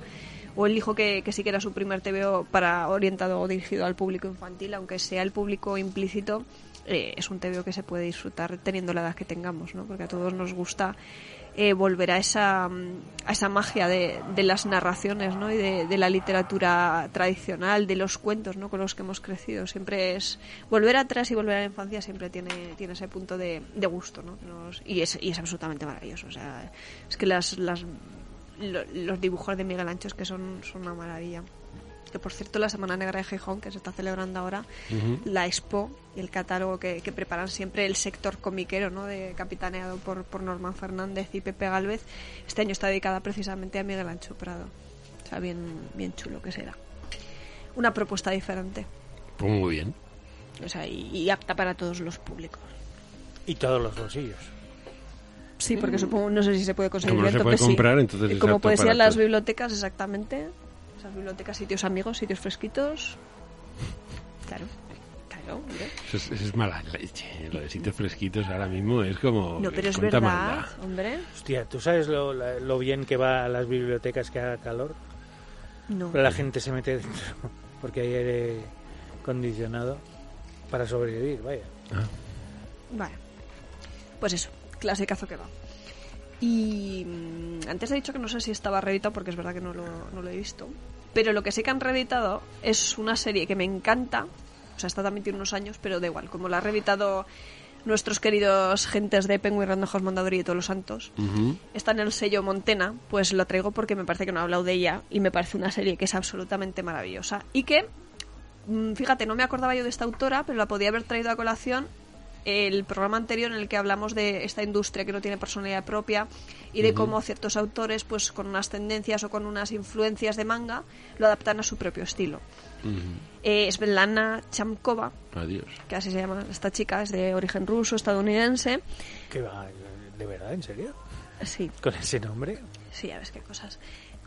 o el hijo que, que sí que era su primer TVO para orientado o dirigido al público infantil, aunque sea el público implícito, eh, es un TVO que se puede disfrutar teniendo la edad que tengamos, ¿no? Porque a todos nos gusta eh, volver a esa, mm, a esa magia de, de las narraciones, ¿no? Y de, la literatura tradicional, de los cuentos, ¿no? Con los que hemos crecido. Siempre es volver atrás y volver a la infancia siempre tiene, tiene ese punto de, de gusto, ¿no? Y, es, y es absolutamente maravilloso. O sea, es que las, las lo- los dibujos de Miguel Ancho es que son, son una maravilla. Que por cierto, la Semana Negra de Gijón, que se está celebrando ahora, la expo y el catálogo que, que preparan siempre el sector comiquero, ¿no? de, capitaneado por, por Norman Fernández y Pepe Galvez, este año está dedicada precisamente a Miguel Ancho Prado. O sea, bien, bien chulo que será. Una propuesta diferente. Pues muy bien. O sea, y, y apta para todos los públicos. Y todos los bolsillos. Sí, porque supongo, no sé si se puede conseguir. Como no se puede sí. comprar, entonces Como puede ser las bibliotecas, exactamente. Esas bibliotecas, sitios amigos, sitios fresquitos. Claro, claro, hombre. Eso es, eso es mala leche. Lo de sitios fresquitos ahora mismo es como. No, pero es cuánta verdad, maldad. hombre. Hostia, ¿tú sabes lo, lo bien que va a las bibliotecas que haga calor? No. Pero la gente se mete dentro porque hay aire acondicionado para sobrevivir, vaya. Vale. Pues eso, clasicazo que va. Y mm, antes he dicho que no sé si estaba reeditado porque es verdad que no lo, no lo he visto. Pero lo que sí que han reeditado es una serie que me encanta. O sea, esta también tiene unos años, pero da igual. Como la ha reeditado nuestros queridos gentes de Penguin, Random Mondadori y todos los santos. Está en el sello Montena, pues lo traigo porque me parece que no he hablado de ella y me parece una serie que es absolutamente maravillosa. Y que, mm, fíjate, no me acordaba yo de esta autora, pero la podía haber traído a colación el programa anterior en el que hablamos de esta industria que no tiene personalidad propia y de cómo ciertos autores, pues con unas tendencias o con unas influencias de manga, lo adaptan a su propio estilo. Eh, es Belana Chamkova, Adiós. que así se llama esta chica, es de origen ruso, estadounidense. ¿Qué va? ¿De verdad? ¿En serio? Sí, ¿Con ese nombre? Sí, ya ves qué cosas.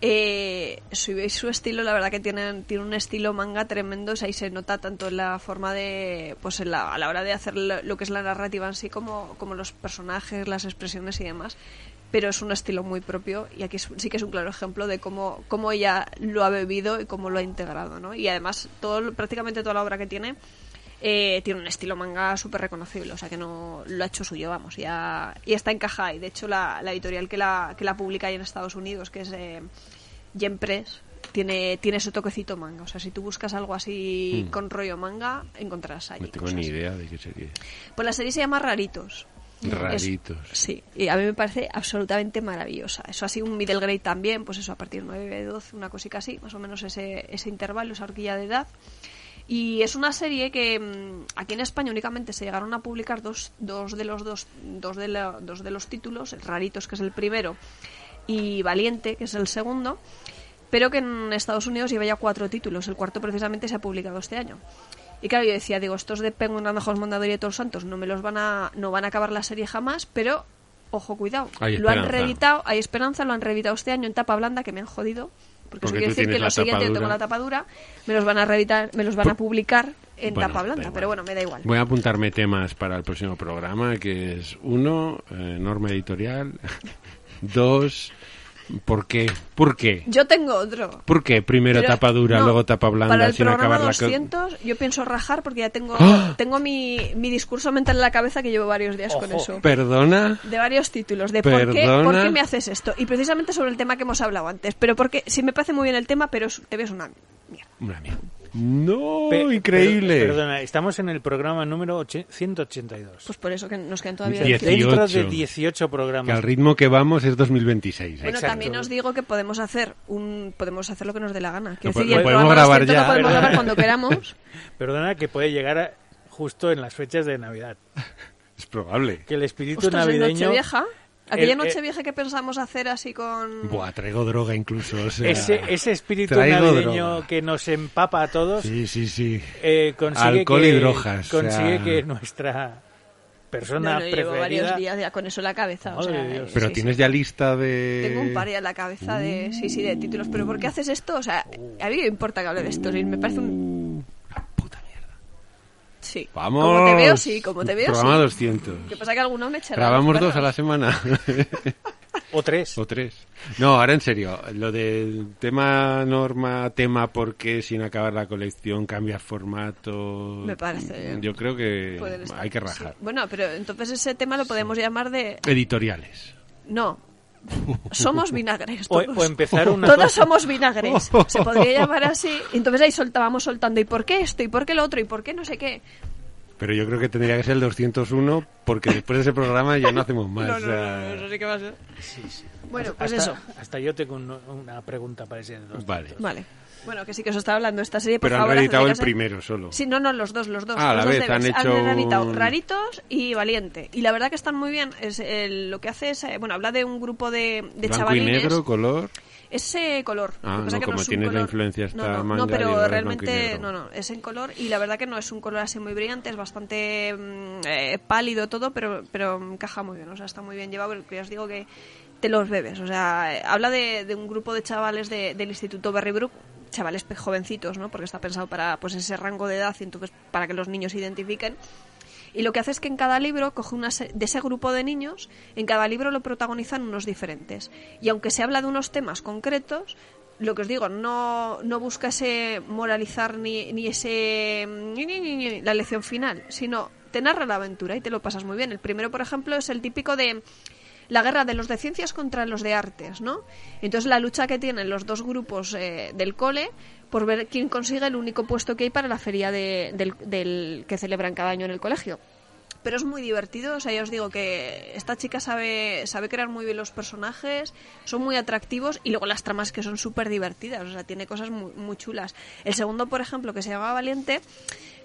Eh, su, su estilo, la verdad que tiene, tiene un estilo manga tremendo, o sea, ahí se nota tanto en la forma de, pues en la- a la hora de hacer lo, que es la narrativa en sí, como, como los personajes, las expresiones y demás. Pero es un estilo muy propio y aquí es- sí que es un claro ejemplo de cómo, cómo ella lo ha bebido y cómo lo ha integrado, ¿no? Y además, todo, prácticamente toda la obra que tiene eh, tiene un estilo manga súper reconocible, o sea que no lo ha hecho suyo, vamos, ya, y está encajada. Y de hecho, la, la editorial que la, que la publica ahí en Estados Unidos, que es eh, Yen Press, tiene, tiene ese toquecito manga. O sea, si tú buscas algo así con rollo manga, encontrarás ahí. Mm. No tengo cosas. ni idea de qué serie. Pues la serie se llama Raritos. Es- Raritos. sí, y a mí me parece absolutamente maravillosa. Eso así un middle grade también, pues eso, a partir de 9, 12, una cosica así, más o menos ese, ese intervalo, esa horquilla de edad. Y es una serie que mm, aquí en España únicamente se llegaron a publicar dos, dos de los dos, dos de, la- dos de los títulos, Raritos, que es el primero, y Valiente, que es el segundo, pero que en Estados Unidos lleva ya cuatro títulos. El cuarto precisamente se ha publicado este año. Y claro, yo decía, digo, estos de Penguin, Random Mondadori y Todos Santos no me los van a, no van a acabar la serie jamás, pero ojo, cuidado. Hay lo han reeditado, hay esperanza, lo han reeditado este año en tapa blanda, que me han jodido. Porque, Porque eso quiere decir que la los siguientes yo tengo la tapa dura, me los van a reeditar, me los van a publicar en Bueno, tapa da blanda, pero bueno, me da igual. Voy a apuntarme temas para el próximo programa, que es uno, eh, norma editorial, dos, ¿por qué? ¿Por qué? Yo tengo otro. ¿Por qué? Primero Pero, tapa dura, no, luego tapa blanda, Para el sin programa acabar la co- 200 yo pienso rajar porque ya tengo, ¡Ah! tengo mi, mi discurso mental en la cabeza que llevo varios días con eso. ¿Perdona? De varios títulos, de por qué, Perdona. por qué me haces esto. Y precisamente sobre el tema que hemos hablado antes. Pero porque sí me parece muy bien el tema, pero es- te ves una mierda. Una mierda. ¡No! Pe- ¡Increíble! per- Perdona, estamos en el programa número och- 182. Pues por eso que nos quedan todavía Diez- 18. Dentro de 18. 18 que programas. al ritmo que vamos es 2026. ¿eh? Bueno, Exacto. también os digo que podemos hacer un podemos hacer lo que nos dé la gana. Quiero Lo decir, el podemos grabar 200 ya. lo podemos grabar cuando queramos. Perdona que puede llegar a- justo en las fechas de Navidad. Es probable. Que el espíritu Ostras, navideño... Aquella el- Nochevieja que pensamos hacer así con... Buah, traigo droga incluso. o sea, Ese, ese espíritu navideño droga. que nos empapa a todos Sí, sí, sí. eh, consigue, Alcohol que, y drogas, o consigue sea- que nuestra persona No, no, llevo varios días ya con eso en la cabeza. o sea, eh, Pero sí, tienes sí. ya lista de... Tengo un par ya en la cabeza de, sí, sí, de títulos. Pero ¿por qué haces esto? O sea, a mí me importa que hable de esto. me parece un... Sí. Vamos. Como te veo, sí. Como te veo, Programa sí. 200. ¿Qué pasa que alguno me echará Grabamos dos a la semana. O tres. o tres. No, ahora en serio. Lo del tema, norma, tema, por qué sin acabar la colección cambias formato. Me parece. Yo creo que hay que sí. rajar. Bueno, pero entonces ese tema lo podemos llamar de... Editoriales. No. Somos vinagres. O, Todos. o empezar una Todos cosa- somos vinagres. Se podría llamar así. Entonces ahí soltábamos soltando. ¿Y por qué esto? ¿Y por qué lo otro? ¿Y por qué no sé qué? Pero yo creo que tendría que ser el 201 porque después de ese programa ya no hacemos más. No, no, no, no, eso sí que va a ser. Bueno, pues hasta, eso. Hasta yo tengo un- una pregunta parecida. de dos Vale. puntos. Vale. Bueno, que sí que os estaba hablando esta serie. Por Pero han reeditado el primero solo. Sí, no, no, los dos, los dos. Ah, a los la dos vez, han hecho reeditado un- Raritos y Valiente. Y la verdad que están muy bien. Es el- lo que hace es, eh, bueno, habla de un grupo de, de Blanco y negro, color. Ese color. Ah, que no, que como es un tienes la influencia esta no, no, manga, no, pero es realmente no, no, es en color y la verdad que no es un color así muy brillante, es bastante mm, eh, pálido todo, pero pero encaja muy bien, o sea, está muy bien llevado, porque ya os digo que te los bebes, o sea, eh, habla de, de un grupo de chavales de- del Instituto Berrybrook, chavales jovencitos, ¿no? Porque está pensado para pues ese rango de edad y entonces para que los niños se identifiquen. Y lo que hace es que en cada libro coge una se- de ese grupo de niños, en cada libro lo protagonizan unos diferentes. Y aunque se habla de unos temas concretos, lo que os digo, no, no busca ese moralizar ni, ni ese la lección final, sino te narra la aventura y te lo pasas muy bien. El primero, por ejemplo, es el típico de la guerra de los de ciencias contra los de artes, ¿no? Entonces la lucha que tienen los dos grupos eh, del cole por ver quién consigue el único puesto que hay para la feria de- del, del- que celebran cada año en el colegio. Pero es muy divertido, o sea, ya os digo que esta chica sabe, sabe crear muy bien los personajes, son muy atractivos y luego las tramas que son súper divertidas, o sea, tiene cosas muy, muy chulas. El segundo, por ejemplo, que se llama Valiente,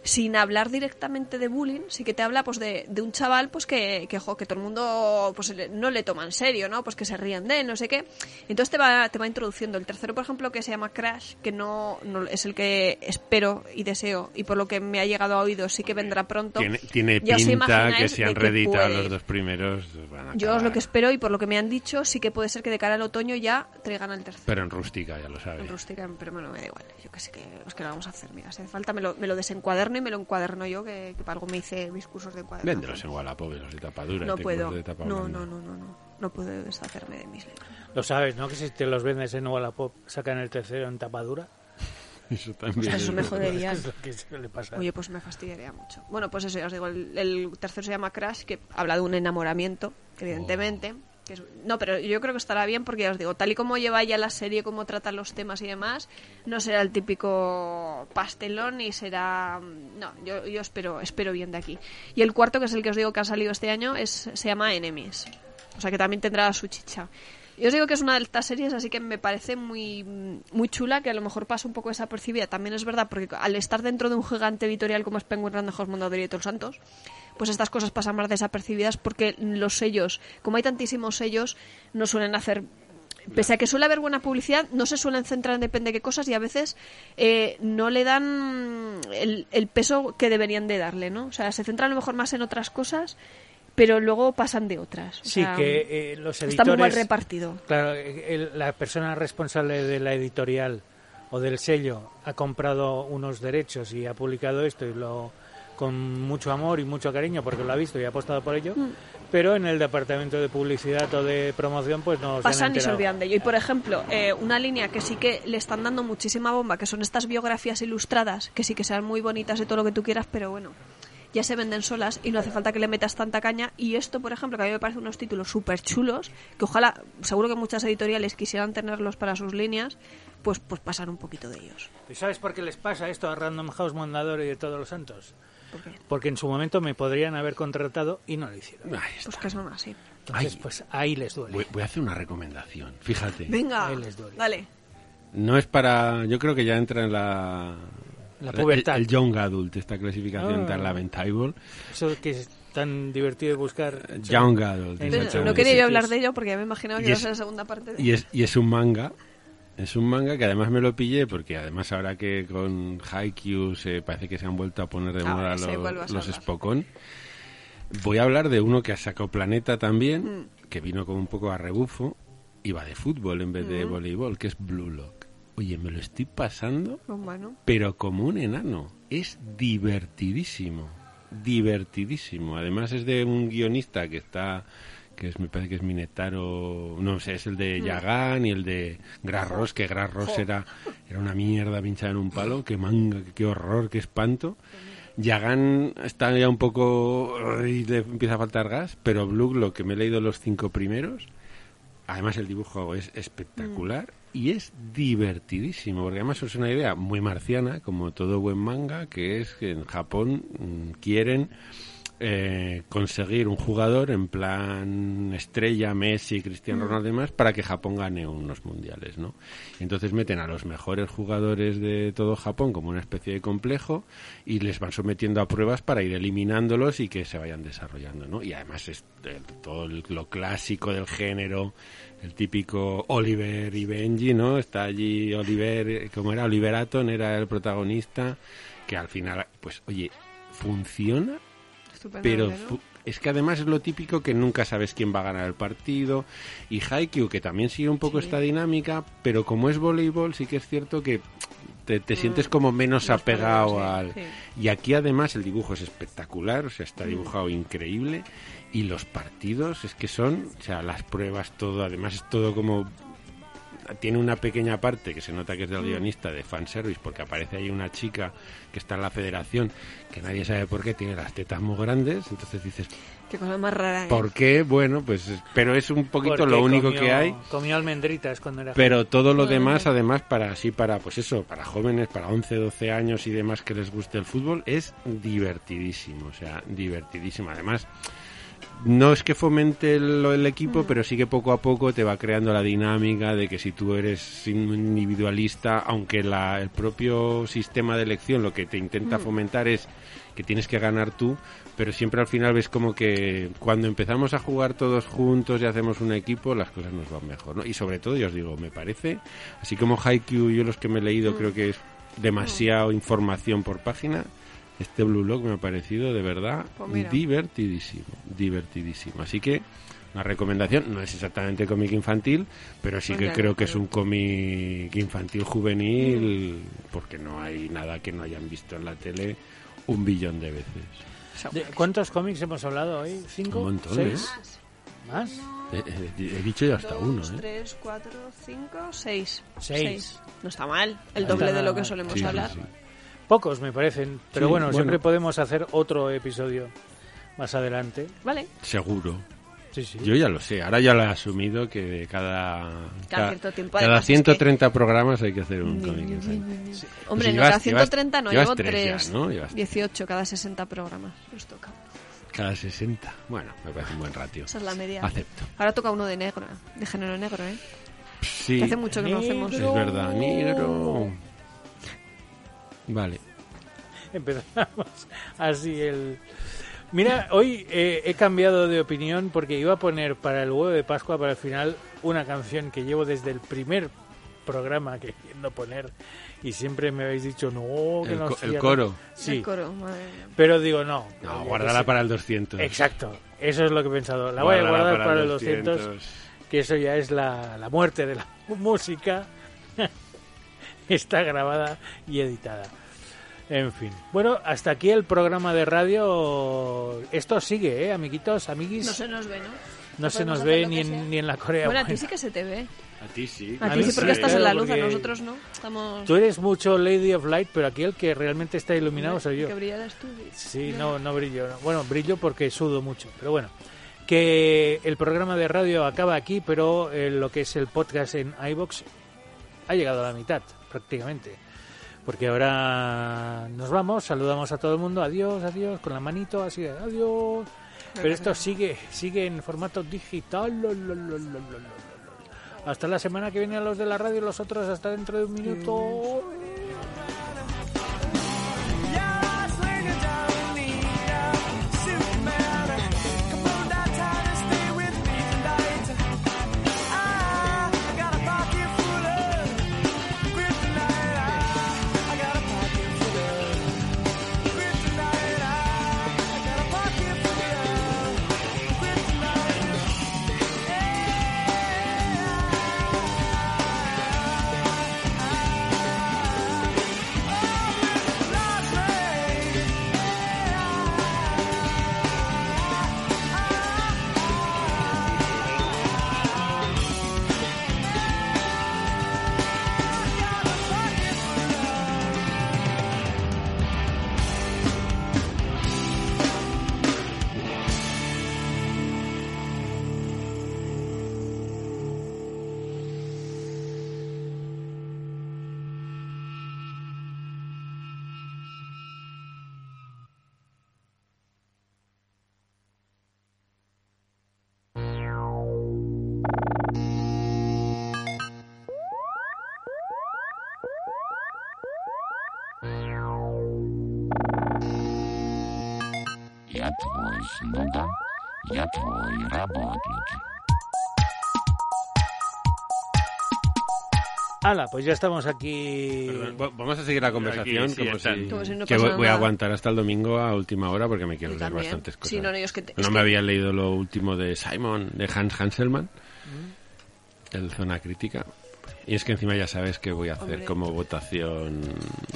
sin hablar directamente de bullying, sí que te habla pues de, de un chaval pues que, que, jo, que todo el mundo pues no le toma en serio, ¿no? Pues que se ríen de él, no sé qué. Entonces te va, te va introduciendo. El tercero, por ejemplo, que se llama Crash, que no, no es el que espero y deseo, y por lo que me ha llegado a oídos sí que vendrá pronto. Tiene, tiene Ya pinta que si han reeditado los dos primeros. van a Yo es lo que espero y por lo que me han dicho, sí que puede ser que de cara al otoño ya traigan el tercero. Pero en rústica, ya lo sabes. En rústica, pero bueno, me da igual. Yo que sé que, es que lo vamos a hacer. Mira, si hace falta me lo, me lo desencuaderno y me lo encuaderno yo, que, que para algo me hice mis cursos de encuaderno. Véndelos en Wallapop, los de tapadura. No puedo. curso de tapa No, no, no, no, no. No puedo deshacerme de mis libros. Lo sabes, ¿no? Que si te los vendes en Wallapop, sacan el tercero en tapadura. Eso O también. sea, eso es me jodería. Oye, pues me fastidiaría mucho. Bueno, pues eso, ya os digo, el, el tercero se llama Crash, que habla de un enamoramiento, evidentemente. que es- no, pero yo creo que estará bien porque ya os digo, tal y como lleva ya la serie, cómo trata los temas y demás, no será el típico pastelón y será... No, yo, yo espero, espero bien de aquí. Y el cuarto, que es el que os digo que ha salido este año, es, se llama Enemies. O sea que también tendrá su chicha. Yo os digo que es una de estas series, así que me parece muy, muy chula, que a lo mejor pasa un poco desapercibida. También es verdad, porque al estar dentro de un gigante editorial como es Penguin Random House Mondadori y Todos Santos, pues estas cosas pasan más desapercibidas porque los sellos, como hay tantísimos sellos, no suelen hacer pese a que suele haber buena publicidad, no se suelen centrar en depende de qué cosas y a veces eh, no le dan el, el peso que deberían de darle, ¿no? O sea, se centran a lo mejor más en otras cosas, pero luego pasan de otras. O Sí, sea, que eh, los editores... está muy mal repartido. Claro, eh, el- la persona responsable de la editorial o del sello ha comprado unos derechos y ha publicado esto y lo con mucho amor y mucho cariño porque lo ha visto y ha apostado por ello, Mm. pero en el departamento de publicidad o de promoción pues no se pasan y se olvidan de ello. Y por ejemplo, eh, una línea que sí que le están dando muchísima bomba, que son estas biografías ilustradas, que sí que sean muy bonitas y todo lo que tú quieras, pero bueno, ya se venden solas y no hace falta que le metas tanta caña. Y esto, por ejemplo, que a mí me parece unos títulos súper chulos, que ojalá, seguro que muchas editoriales quisieran tenerlos para sus líneas, pues, pues pasan un poquito de ellos. ¿Y sabes por qué les pasa esto a Random House Mondador y de Todos los Santos? ¿Por qué? Porque en su momento me podrían haber contratado y no lo hicieron. Pues que son así. Entonces, Ay. pues ahí les duele. Voy, voy a hacer una recomendación. Fíjate. Venga, Ahí les duele. dale. No es para. Yo creo que ya entra en la. La el- pubertad. El, Young Adult, esta clasificación Ah. tan lamentable. Eso que es tan divertido de buscar. Young Adult. No quería yo hablar de ello porque ya me imaginaba que Y iba a es- ser la segunda parte de Y es, y es un manga. Es un manga que además me lo pillé porque además ahora que con Haikyuu se parece que se han vuelto a poner de Ah, moda los, los. Spokon. Voy a hablar de uno que ha sacado Planeta también, Mm. que vino como un poco a rebufo y va de fútbol en vez de Mm. voleibol, que es Blue Lock. Oye, me lo estoy pasando, pero como un enano. Es divertidísimo, divertidísimo. Además es de un guionista que está que es, me parece que es Minetaro, no sé, es el de Yagán y el de Gras que Gras era, era una mierda pinchada en un palo, qué manga, qué, horror, qué espanto. Yagán está ya un poco y le empieza a faltar gas, pero Blue, lo que me he leído los cinco primeros, además el dibujo es espectacular y es divertidísimo, porque además es una idea muy marciana, como todo buen manga, que es que en Japón mm, quieren eh, conseguir un jugador en plan estrella, Messi, Cristiano Ronaldo y demás, para que Japón gane unos mundiales, ¿no? Entonces meten a los mejores jugadores de todo Japón como una especie de complejo y les van sometiendo a pruebas para ir eliminándolos y que se vayan desarrollando, ¿no? Y además es eh, todo el- lo clásico del género, el típico Oliver y Benji, ¿no? Está allí Oliver, ¿cómo era? Oliver Atom era el protagonista, que al final, pues, oye, funciona pero ¿no? fu- es que además es lo típico que nunca sabes quién va a ganar el partido. Y Haikyuu, que también sigue un poco Sí. esta dinámica, pero como es voleibol, sí que es cierto que te, te sientes como menos Mm. Apegado pegado, al... sí. Y aquí además el dibujo es espectacular, o sea, Mm. está dibujado increíble. Y los partidos es que son, o sea, las pruebas, todo, además es todo como tiene una pequeña parte que se nota que es del Mm. guionista de fanservice porque aparece ahí una chica que está en la federación que nadie sabe por qué tiene las tetas muy grandes entonces dices Qué cosa más rara. ¿eh? ¿por qué? bueno pues es- pero es un poquito Porque lo único comió- que hay Comió almendritas cuando era pero todo lo demás además para así para pues eso para jóvenes para 11 12 años y demás que les guste el fútbol es divertidísimo o sea divertidísimo además no es que fomente el, el equipo, pero sí que poco a poco te va creando la dinámica de que si tú eres individualista, aunque la, el propio sistema de elección lo que te intenta fomentar es que tienes que ganar tú, pero siempre al final ves como que cuando empezamos a jugar todos juntos y hacemos un equipo, las cosas nos van mejor, ¿no? Y sobre todo, yo os digo, me parece, así como Haikyuu, yo los que me he leído creo que es demasiado información por página, este Blue Lock me ha parecido de verdad Pues divertidísimo, divertidísimo. Así que una recomendación, no es exactamente cómic infantil, pero sí Pues que creo que es un cómic infantil juvenil, porque no hay nada que no hayan visto en la tele un billón de veces. ¿De ¿Cuántos cómics hemos hablado hoy? ¿Cinco? Un montón, ¿Seis? Más. ¿Más? Eh, eh, he dicho ya hasta Dos, uno, ¿eh? tres, cuatro, cinco, seis. Seis. No está mal. El No doble de lo que solemos Sí, sí, hablar. sí. Pocos me parecen, pero Sí, bueno, bueno. siempre podemos hacer otro episodio más adelante. Vale. Seguro. Sí, sí. Yo ya lo sé, ahora ya lo he asumido que de cada, Cada cierto tiempo, cada además, es 130 programas hay que hacer un cómic infantil. Hombre, Pues no, cada 130 no, llevas llevo tres ya, 3. ¿no? Llevas 18 cada 60 programas. Nos toca. Cada 60. Bueno, me parece un buen ratio. Esa es la media. Acepto. Ahora toca uno de negro, de género negro, ¿eh? Sí, Que hace mucho que no hacemos. es verdad. Negro. Vale. Empezamos así el... Mira, hoy eh, he cambiado de opinión porque iba a poner para el huevo de Pascua, para el final, una canción que llevo desde el primer programa queriendo poner y siempre me habéis dicho, no, que El, nos co- el cierres". coro. Sí, El coro, madre mía. pero digo, no. No, que para el 200. sé. Exacto, eso es lo que he pensado. La voy a guardar para, el 200, que eso ya es la, la muerte de la música. Está grabada y editada. En fin. Bueno, hasta aquí el programa de radio. Esto sigue, ¿eh, amiguitos, amiguis? No se nos ve, ¿no? No se nos ve ni en, ni en la Corea. Bueno, a ti sí que se te ve. A ti sí. A A ti sí, sí, porque estás en la luz, a nosotros no. Estamos... Tú eres mucho Lady of Light, pero aquí el que realmente está iluminado soy yo. Que brillaras tú. Sí, no, no brillo. no. Bueno, brillo porque sudo mucho, pero bueno. Que el programa de radio acaba aquí, pero eh, lo que es el podcast en iBox ha llegado a la mitad, prácticamente. Porque ahora nos vamos, saludamos a todo el mundo, adiós, adiós, con la manito, así, de, adiós. Pero esto sigue, sigue en formato digital. lo, lo, lo. Hasta la semana que viene a los de la radio, los otros hasta dentro de un minuto. Hala, pues ya estamos aquí. Perdón, Vamos a seguir la conversación Aquí, sí, como, está. si, Como si no que voy, a aguantar hasta el domingo a última hora porque me quiero leer bastantes cosas. Sí, no, no, yo es que te- no es me que- había leído lo último de Simon, de Hans Hanselman, Mm. el Zona Crítica. Y es que encima ya sabes que voy a hacer Hombre. como votación.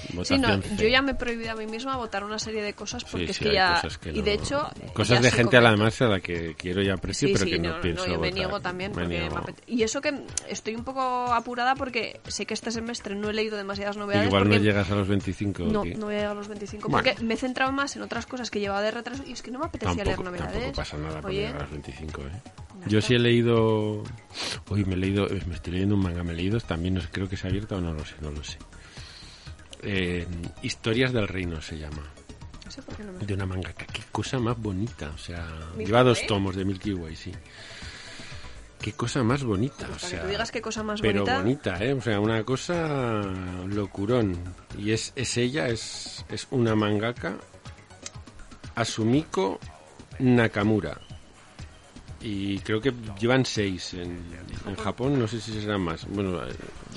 Sí, votación no, yo ya me he prohibido a mí misma votar una serie de cosas porque Sí, es que ya... cosas y de hecho... Cosas ya de gente a la además a la que quiero y aprecio, pero que no, no, pienso me votar. niego también. Me niego. me apete- Y eso que estoy un poco apurada porque sé que este semestre no he leído demasiadas novedades. Igual no llegas a los 25. No, no voy a llegar a los 25 Bueno. porque me he centrado más en otras cosas que llevaba de retraso y es que no me apetecía leer novedades. tampoco pasa nada por Oye, llegar a los 25, ¿eh? Yo sí he leído... Uy, me he leído... eh, Me estoy leyendo un manga. Me he leído también, no sé, creo que se ha abierto o no lo sé, no lo sé. Eh, Historias del Reino se llama. no sé por qué no me- De una manga. Qué cosa más bonita. O sea, ¿Milky lleva dos tomos de Milky Way, sí. Qué cosa más bonita. O Para que sea, tú digas qué cosa más pero bonita. bonita, ¿eh? O sea, una cosa locurón. Y es, es ella, es, es una mangaka, Asumiko Nakamura. Y creo que llevan seis en, en Japón, no sé si serán más. Bueno, eh,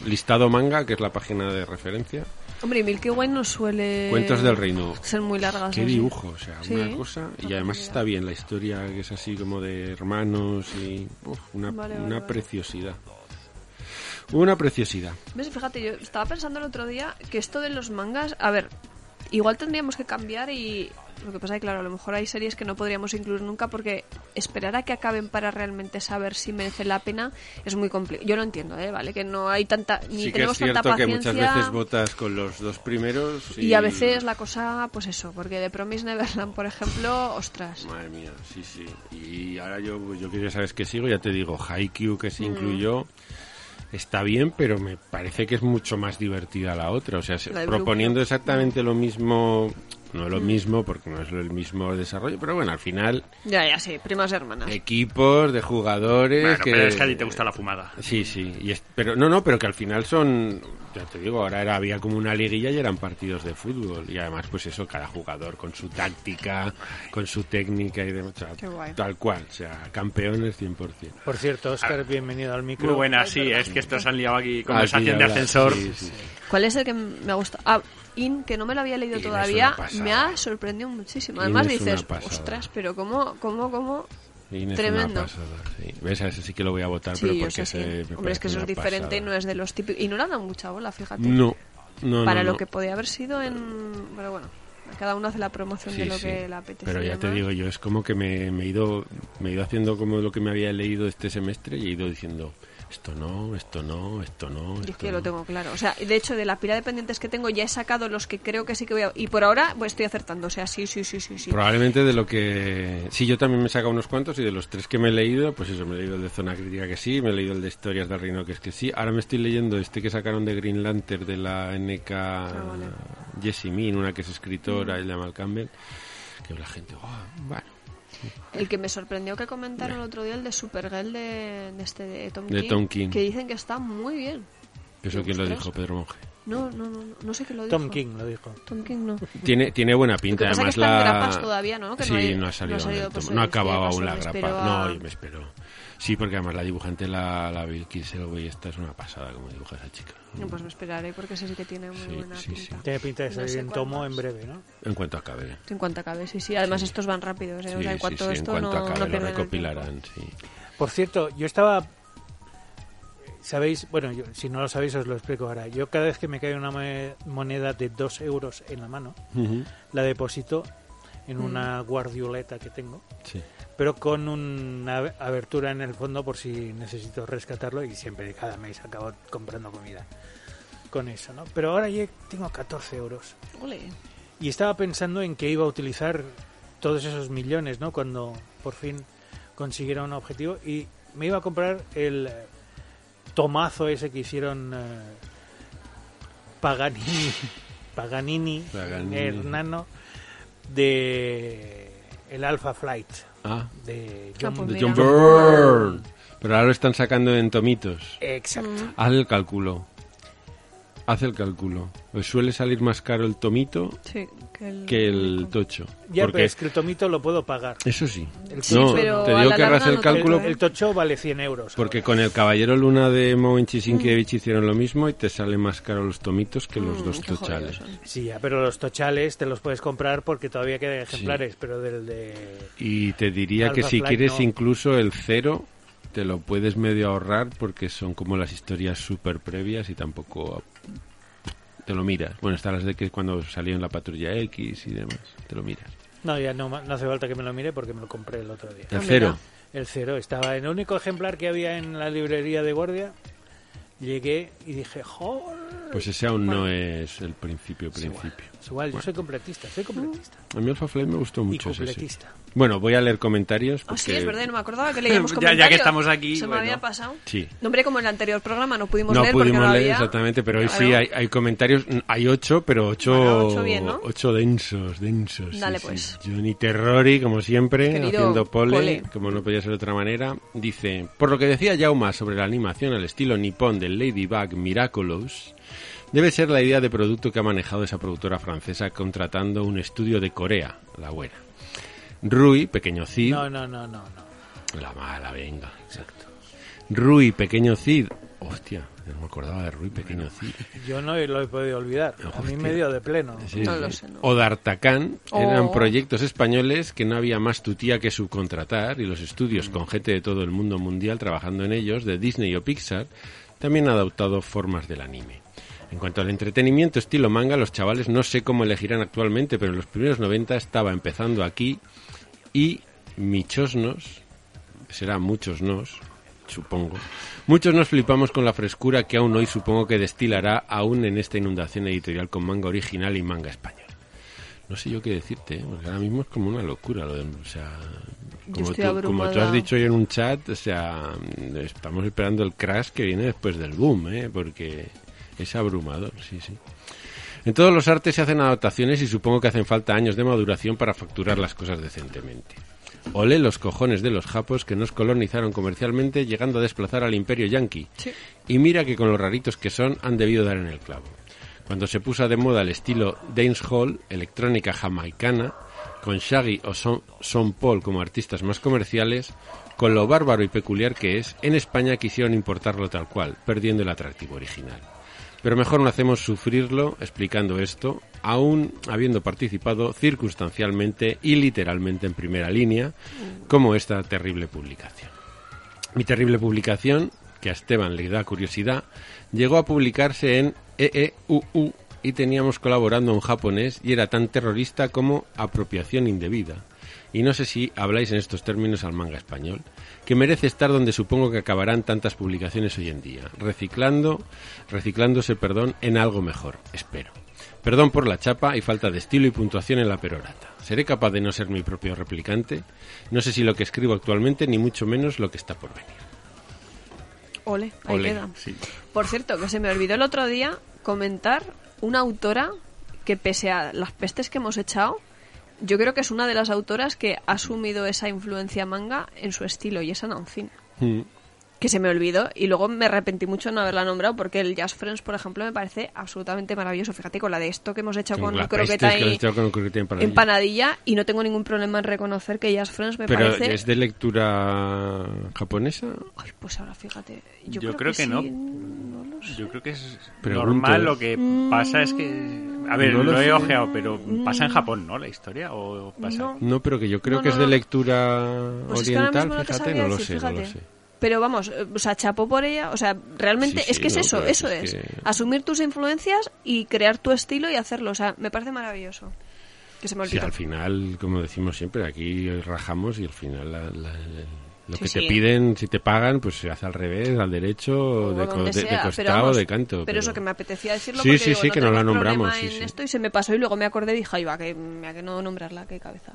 listado manga, que es la página de referencia. Hombre, y Milky Way no suele Cuentos del Reino. ser muy largas. Qué dibujo, o sea, Sí, una cosa. Y además está bien la historia, que es así como de hermanos y. uf, una Vale, vale, una vale. preciosidad. Una preciosidad. ¿Ves? Fíjate, yo estaba pensando el otro día que esto de los mangas, a ver, igual tendríamos que cambiar y lo que pasa es que claro, a lo mejor hay series que no podríamos incluir nunca porque esperar a que acaben para realmente saber si merece la pena es muy complicado. Yo lo entiendo, ¿eh? Vale, que no hay tanta ni sí que es tenemos tanta cierto que paciencia. muchas veces votas con los dos primeros. Y, Y a veces la cosa, pues eso, porque de Promise Neverland, por ejemplo, ostras. Madre mía, sí, sí. Y ahora yo, yo que ya sabes que sigo, ya te digo, Haikyuu que Mm. se incluyó. Está bien, pero me parece que es mucho más divertida la otra. O sea, proponiendo exactamente lo mismo, no Mm. lo mismo porque no es el mismo desarrollo, pero bueno, al final Ya, ya, sí, primas hermanas. equipos de jugadores Bueno, que pero es que a ti te gusta la fumada. Sí, sí, y es- pero no, no, pero que al final son, ya te digo, ahora era, había como una liguilla y eran partidos de fútbol y además pues eso, cada jugador con su táctica, con su técnica y demás, o sea, Qué guay. tal cual, o sea, campeones 100%. Por cierto, Oscar, bienvenido al micro. Muy buena, sí, es que estos han liado aquí conversación Aquí de ascensor. sí, sí. ¿Cuál es el que me ha gustado? Ah, In, que no me lo había leído In todavía, me ha sorprendido muchísimo. Además dices, ostras, pero ¿cómo, cómo, cómo? Tremendo. una pasada, sí. ¿Ves? A ese sí que lo voy a votar, Sí, pero porque sé, sí. Hombre, es que eso es diferente y no es de los típicos... Y no le han dado mucha bola, fíjate. No, no, Para no, lo no. que podía haber sido en... Pero bueno, cada uno hace la promoción de lo que le apetece. Pero ya te digo yo, es como que me, me he ido me he ido haciendo como lo que me había leído este semestre y he ido diciendo esto no, esto no, esto no. Yo es que no. lo tengo claro. O sea, de hecho, de la pila de pendientes que tengo ya he sacado los que creo que sí que voy a... Y por ahora pues estoy acertando. O sea, sí, sí, sí, sí. sí. Probablemente de lo que... Sí, yo también me he sacado unos cuantos y de los tres que me he leído, pues eso, me he leído el de Zona Crítica que sí, me he leído el de Historias del Reino que es que sí. Ahora me estoy leyendo este que sacaron de Green Lantern de la NK Ah, vale. Jessie Min, una que es escritora, ella llama Campbell, que la gente, "Oh, bueno, El que me sorprendió que comentaron el otro día, el de Supergirl de, de este de Tom, De King, Tom King. Que dicen que está muy bien. eso quién lo dijo, Pedro Monge. No, no, no, no, sé qué lo dijo. Tom King lo dijo. Tom King no. Tiene, tiene buena pinta, además que está la... grapas todavía, ¿no? Que sí, no, hay- no ha salido, no ha salido, pues, no ha este acabado aún la grapa. No, yo me espero. Sí, porque además la dibujante, la, la Vicky Selway, esta es una pasada como dibuja esa chica. No, pues me esperaré porque sí que tiene muy Sí, buena sí, sí. pinta. Tiene pinta de No salir sé en tomo en breve, ¿no? En cuanto acabe. En cuanto acabe, sí, sí. Además estos van rápidos, ¿eh? o Sí, sea, en cuanto sí, en esto cuanto no, acabe no lo recopilarán, sí. Por cierto, yo estaba... ¿Sabéis? Bueno, yo- si no lo sabéis os lo explico ahora. Yo cada vez que me cae una mo- moneda de dos euros en la mano, la deposito en Mm. una guardioleta que tengo, sí. Pero con una ab- abertura en el fondo por si necesito rescatarlo y siempre cada mes acabo comprando comida con eso, ¿no? Pero ahora ya tengo 14 euros. Ole. Y estaba pensando en que iba a utilizar todos esos millones, ¿no? Cuando por fin consiguiera un objetivo y me iba a comprar el eh, tomazo ese que hicieron eh, Paganini, Paganini, Paganini. Hernano de el Alpha Flight Ah, de Ah, John, pues de mira. John Byrne. Pero ahora lo están sacando en tomitos. Exacto. Mm. Haz el cálculo. Haz el cálculo. Pues suele salir más caro el tomito Sí, que el, que el tocho. Ya, porque pero es que el tomito lo puedo pagar. eso sí. Sí, no, pero te digo la que hagas el no cálculo. El tocho vale 100 euros. porque ahora. con el Caballero Luna de Moen Sienkiewicz hicieron lo mismo y te sale más caro los tomitos que los Mm, dos tochales. Sí, ya, pero los tochales te los puedes comprar porque todavía quedan ejemplares, pero del de... Y te diría Alpha que si Flight quieres no. incluso el cero te lo puedes medio ahorrar porque son como las historias súper previas y tampoco te lo miras. Bueno, están las de que cuando salió en la patrulla X y demás, te lo miras. No, ya no, no hace falta que me lo mire porque me lo compré el otro día. El cero. El cero estaba en el único ejemplar que había en la librería de guardia. Llegué y dije, joder. Pues ese aún no es el principio Es igual, igual, yo Bueno. soy completista, soy completista. A mí Alpha Flight me gustó Y mucho ese. sí. completista. Bueno, voy a leer comentarios. Ah, Porque... sí, es verdad, no me acordaba que leíamos Ya- ya que comentarios. estamos aquí, Se me bueno. había pasado. Sí. No, hombre, como en el anterior programa no pudimos No leer pudimos porque no leer había... exactamente, pero hoy sí hay, hay comentarios. Hay ocho, pero ocho, Bueno, ocho bien, ¿no? ocho densos, densos. sí, Dale, sí. pues. Johnny Terrori, como siempre, Querido haciendo pole, pole. como no podía ser de otra manera. Dice, por lo que decía Jauma sobre la animación al estilo nipón del Ladybug Miraculous, debe ser la idea de producto que ha manejado esa productora francesa contratando un estudio de Corea, la buena. Rui, pequeño Cid, No, no, no, no, no. la mala, venga. Exacto. Rui, pequeño Cid. Hostia, no me acordaba de Rui, pequeño Cid. Yo no lo he podido olvidar. A mí Hostia. me dio de pleno. Sí, No sí. lo sé, no. O D'Artacán eran Oh. proyectos españoles que no había más tutía que subcontratar y los estudios con gente de todo el mundo mundial trabajando en ellos, de Disney o Pixar, también han adoptado formas del anime. En cuanto al entretenimiento estilo manga, los chavales no sé cómo elegirán actualmente, pero en los primeros 90 estaba empezando aquí y michos nos, será muchos nos, supongo, muchos nos flipamos con la frescura que aún hoy supongo que destilará aún en esta inundación editorial con manga original y manga español. No sé yo qué decirte, ¿eh? porque ahora mismo es como una locura lo de, o sea, como tú, como tú has dicho hoy en un chat, o sea, estamos esperando el crash que viene después del boom, ¿eh? porque es abrumador, sí, sí. En todos los artes se hacen adaptaciones y supongo que hacen falta años de maduración para facturar las cosas decentemente. Ole los cojones de los japos que nos colonizaron comercialmente llegando a desplazar al imperio yanqui. Sí. Y mira que con los raritos que son han debido dar en el clavo. Cuando se puso de moda el estilo dancehall, electrónica jamaicana, con Shaggy o Son, Son Paul como artistas más comerciales, con lo bárbaro y peculiar que es, en España quisieron importarlo tal cual, perdiendo el atractivo original. Pero mejor no hacemos sufrirlo explicando esto, aún habiendo participado circunstancialmente y literalmente en primera línea, como esta terrible publicación. Mi terrible publicación, que a Esteban le da curiosidad, llegó a publicarse en EEUU y teníamos colaborando un japonés y era tan terrorista como apropiación indebida. Y no sé si habláis en estos términos al manga español, que merece estar donde supongo que acabarán tantas publicaciones hoy en día, reciclando, reciclándose, perdón, en algo mejor, espero. Perdón por la chapa y falta de estilo y puntuación en la perorata. ¿Seré capaz de no ser mi propio replicante? No sé si lo que escribo actualmente, ni mucho menos lo que está por venir. Ole, ahí Ole, queda. sí. Por cierto, que se me olvidó el otro día comentar una autora que pese a las pestes que hemos echado, yo creo que es una de las autoras que ha asumido esa influencia manga en su estilo y es Anancina. Mm. Que se me olvidó y luego me arrepentí mucho de no haberla nombrado porque el Jazz Friends, por ejemplo, me parece absolutamente maravilloso. Fíjate con la de esto que hemos hecho con, la croqueta y con croqueta empanadilla. empanadilla y no tengo ningún problema en reconocer que Jazz Friends me Pero parece... es de lectura japonesa. Ay, pues ahora fíjate. Yo, Yo creo, creo que no. sí, no lo sé. Yo creo que es Pregunto, normal. Lo que pasa es que. A ver, No lo lo, he ojeado, pero pasa en Japón, ¿no? La historia. ¿O pasa No. No, pero que yo creo No, que es de no. lectura Pues es que ahora oriental, fíjate, no lo sé, no lo sé. Pero vamos, eh, o sea, chapó por ella, o sea, realmente Sí, es que sí, es no, eso, pero eso es es. que- Asumir tus influencias y crear tu estilo y hacerlo, o sea, me parece maravilloso. Que se me Sí, olvidó. al final, como decimos siempre, aquí rajamos y al final la- la- lo Sí, que te sí. piden, si te pagan, pues se hace al revés, al derecho, de, sea, costado, vamos, de canto. Pero, eso que me apetecía decirlo Sí, porque sí, digo, sí, no que no la nombramos, sí, en sí. esto y se me pasó y luego me acordé y dije, ay, va, que, mira, que no nombrarla, qué cabeza.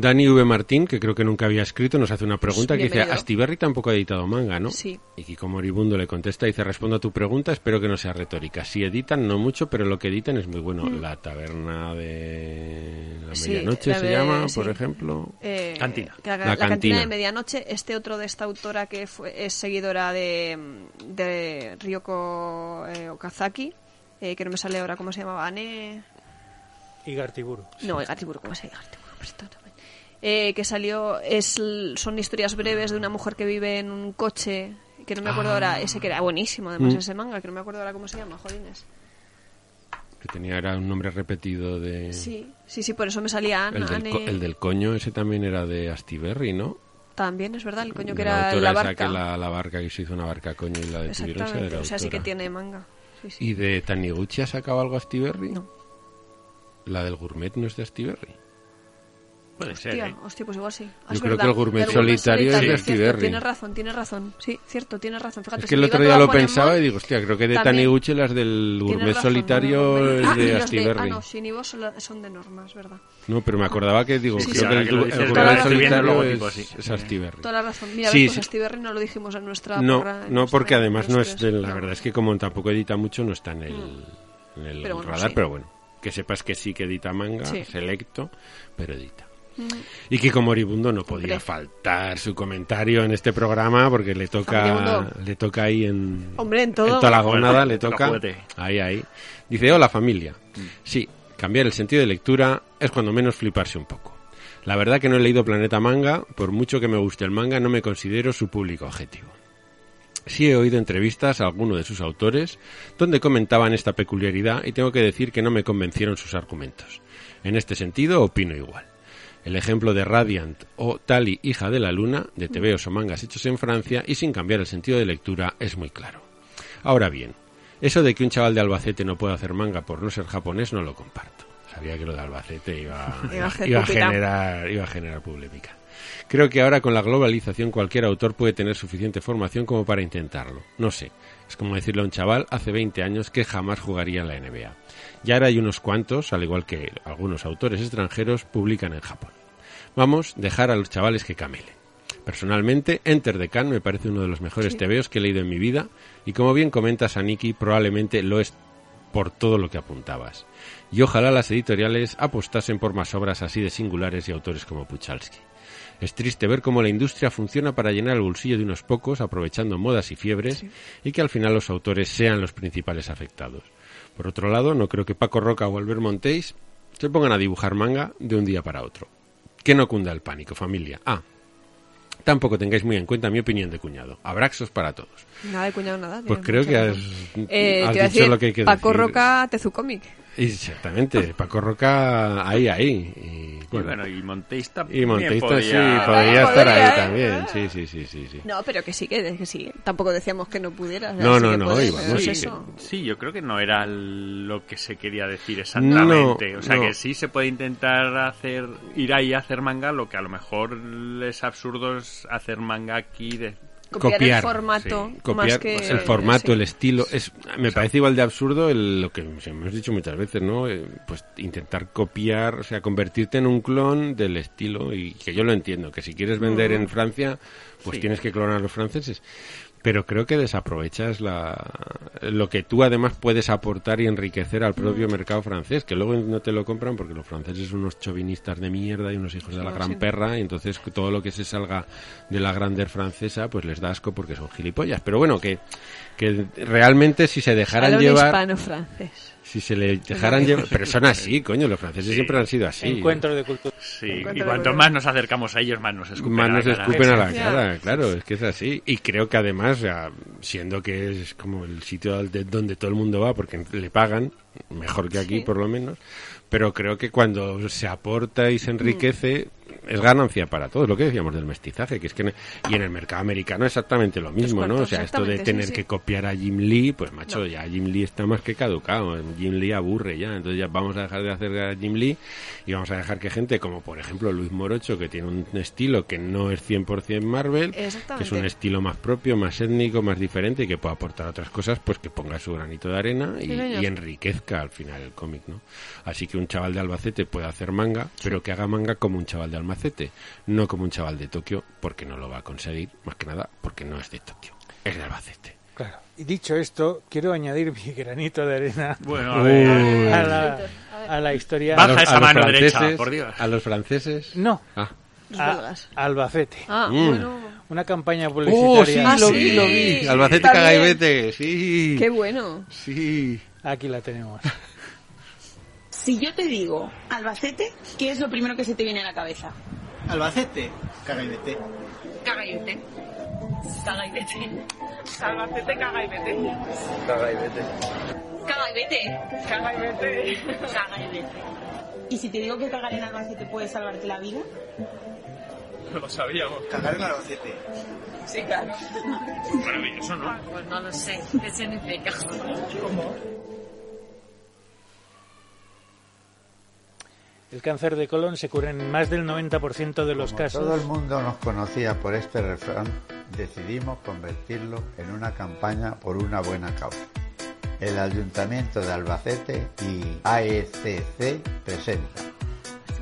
Dani V. Martín, que creo que nunca había escrito, nos hace una pregunta que dice. Astiberri tampoco ha editado manga, ¿no? Sí. Y Kiko Moribundo le contesta, dice, respondo a tu pregunta, espero que no sea retórica. Si editan, no mucho, pero lo que editan es muy bueno. La taberna de la Mm. Sí, medianoche la se de- lla sí. por ejemplo. Eh, Cantina. que La, La la cantina. cantina. de medianoche. Este otro de esta autora que fue, es seguidora de, de Ryoko eh, Okazaki, eh, que no me sale ahora cómo se llamaba, Ane... Igartiburu. No, el Gatiburu, ¿cómo se llama? Eh, que salió, es, son historias breves de una mujer que vive en un coche, que no me acuerdo ahora, ese que era buenísimo, además Mm. ese manga, que no me acuerdo ahora cómo se llama, jodines. que tenía era un nombre repetido de... Sí, sí, sí, por eso me salía Ana, El del, Ane. co- el del coño, ese también era de Astiberri, ¿no? También es verdad, el coño que la era la esa barca. que la, la barca que se hizo una barca coño y la detuvieron. esa la o sea, sí que tiene manga. Sí, sí. ¿Y de Taniguchi ha sacado algo Astiberri? No. La del gourmet no es de Astiberri. Puede ser, Hostia, ¿eh? hostia, pues igual sí. Yo es creo verdad. que el gourmet Del solitario es de cierto, Astiberri. Tienes razón, tienes razón. Sí, cierto, tienes razón. Fíjate, Es si que el otro día lo pensaba y digo, hostia, creo que de Taniguchi las del gourmet razón, solitario gourmet. es de Astiberri. Ah, no, son, la- son de normas, verdad. No, pero me acordaba que digo, Sí, creo sí, que el, que el gourmet solitario es, es Astiberri. Toda la razón. Mira, Sí, pues sí. Astiberri no lo dijimos en nuestra No, no, porque además no es la no. verdad es que como tampoco edita mucho no está en el, el bueno, radar, pero bueno, que sepas que sí que edita manga, Sí. selecto, pero edita. Y Kiko Moribundo no podía Hombre. faltar su comentario en este programa porque le toca le toca ahí en, Hombre, en todo. toda la gonada Bueno, le toca ahí ahí. Dice, "Hola familia." Sí, cambiar el sentido de lectura es cuando menos fliparse un poco. La verdad que no he leído Planeta Manga, por mucho que me guste el manga, no me considero su público objetivo. Sí he oído entrevistas a alguno de sus autores donde comentaban esta peculiaridad y tengo que decir que no me convencieron sus argumentos. En este sentido, opino igual. El ejemplo de Radiant o Tali, hija de la luna, de tebeos o mangas hechos en Francia y sin cambiar el sentido de lectura, es muy claro. Ahora bien, eso de que un chaval de Albacete no pueda hacer manga por no ser japonés no lo comparto. Sabía que lo de Albacete iba, Iba a iba generar, iba a generar polémica. Creo que ahora con la globalización cualquier autor puede tener suficiente formación como para intentarlo. No sé. Es como decirle a un chaval hace 20 años que jamás jugaría en la NBA. Y ahora hay unos cuantos, al igual que algunos autores extranjeros, publican en Japón. Vamos, dejar a los chavales que camelen. Personalmente, Enter the Can me parece uno de los mejores tebeos que he leído en mi vida y como bien comentas, Aniki, probablemente lo es por todo lo que apuntabas. Y ojalá las editoriales apostasen por más obras así de singulares y autores como Puchalski. Es triste ver cómo la industria funciona para llenar el bolsillo de unos pocos, aprovechando modas y fiebres, y que al final los autores sean los principales afectados. Por otro lado, no creo que Paco Roca o Albert Montéis se pongan a dibujar manga de un día para otro. Que no cunda el pánico, familia. Ah, tampoco tengáis muy en cuenta mi opinión de cuñado. Abraxos para todos. Nada de cuñado, nada. Pues creo que has, Eh, has dicho decir, lo que hay que Paco decir. Roca, Tezucomic. Exactamente, Paco Roca ahí, ahí. Y, Y bueno, y Montéis y también Monteista podía... sí, podría estar podría, ahí ¿eh? también. Sí, sí, sí, sí, sí. No, pero que sí, que, que sí. Tampoco decíamos que no pudiera. o sea, No, sí no, no, íbamos, Sí, eso. sí, yo creo que no era lo que se quería decir exactamente. No, o sea, no. que sí se puede intentar hacer ir ahí a hacer manga, lo que a lo mejor es absurdo es hacer manga aquí de... Copiar, Copiar, el formato sí. copiar más que... el formato, sí. el estilo. Es, me parece igual de absurdo el- lo que hemos dicho muchas veces, ¿no? Eh, pues intentar copiar, o sea, convertirte en un clon del estilo y que yo lo entiendo, que si quieres vender en Francia, pues Sí. tienes que clonar a los franceses. Pero creo que desaprovechas la, lo que tú además puedes aportar y enriquecer al propio mercado francés, que luego no te lo compran porque los franceses son unos chauvinistas de mierda y unos hijos de la gran perra, y entonces todo lo que se salga de la grandeur francesa, pues les da asco porque son gilipollas. Pero bueno, que, que realmente si se dejaran Salón llevar, hispano-francés. si se le dejaran llevar, pero son así, coño, los franceses siempre han sido así. Encuentros de cultura. Sí, Encuentro y cuanto más nos acercamos a ellos, más nos escupen más a la nos cara. escupen a la cara, claro, es que es así. Y creo que además, siendo que es como el sitio donde todo el mundo va, porque le pagan, mejor que aquí Sí. por lo menos, pero creo que cuando se aporta y se Mm. enriquece, es ganancia para todos, lo que decíamos del mestizaje, que es que en- y en el mercado americano exactamente lo mismo, ¿no? O sea, esto de tener sí, que copiar a Jim Lee, pues macho, No. ya Jim Lee está más que caducado, Jim Lee aburre ya, entonces ya vamos a dejar de hacer a Jim Lee y vamos a dejar que gente como por ejemplo Luis Morocho, que tiene un estilo que no es 100% Marvel, que es un estilo más propio, más étnico, más diferente y que pueda aportar otras cosas, pues que ponga su granito de arena y, Sí, y enriquezca al final el cómic, ¿no? Así que un chaval de Albacete puede hacer manga, pero que haga manga como un chaval de Albacete, no como un chaval de Tokio, porque no lo va a conseguir, más que nada porque no es de Tokio, es de Albacete. Claro. Y dicho esto, quiero añadir mi granito de arena Bueno, a ver. a la, a la historia. Baja los- esa los mano derecha, por Dios. A los franceses. No, Ah. A-. Albacete. Ah, Mm. bueno. Una campaña Oh, sí, publicitaria. Ah, lo sí. vi, lo vi. Albacete También. caga y vete, sí. Qué bueno. Sí. Aquí la tenemos. Si yo te digo Albacete, ¿qué es lo primero que se te viene a la cabeza? Albacete, caga y vete. Caga y vete. Caga y vete. Albacete, caga y vete. Caga y vete. Caga y vete. Caga y vete. Y si te digo que cagar en Albacete puede salvarte la vida, No lo sabíamos. Cagar en Albacete. sí, claro. Maravilloso, ¿no? Pues no lo sé. ¿Qué significa? El cáncer de colon se cura en más del 90% de los Como casos. todo el mundo nos conocía por este refrán, decidimos convertirlo en una campaña por una buena causa. El Ayuntamiento de Albacete y AECC presenta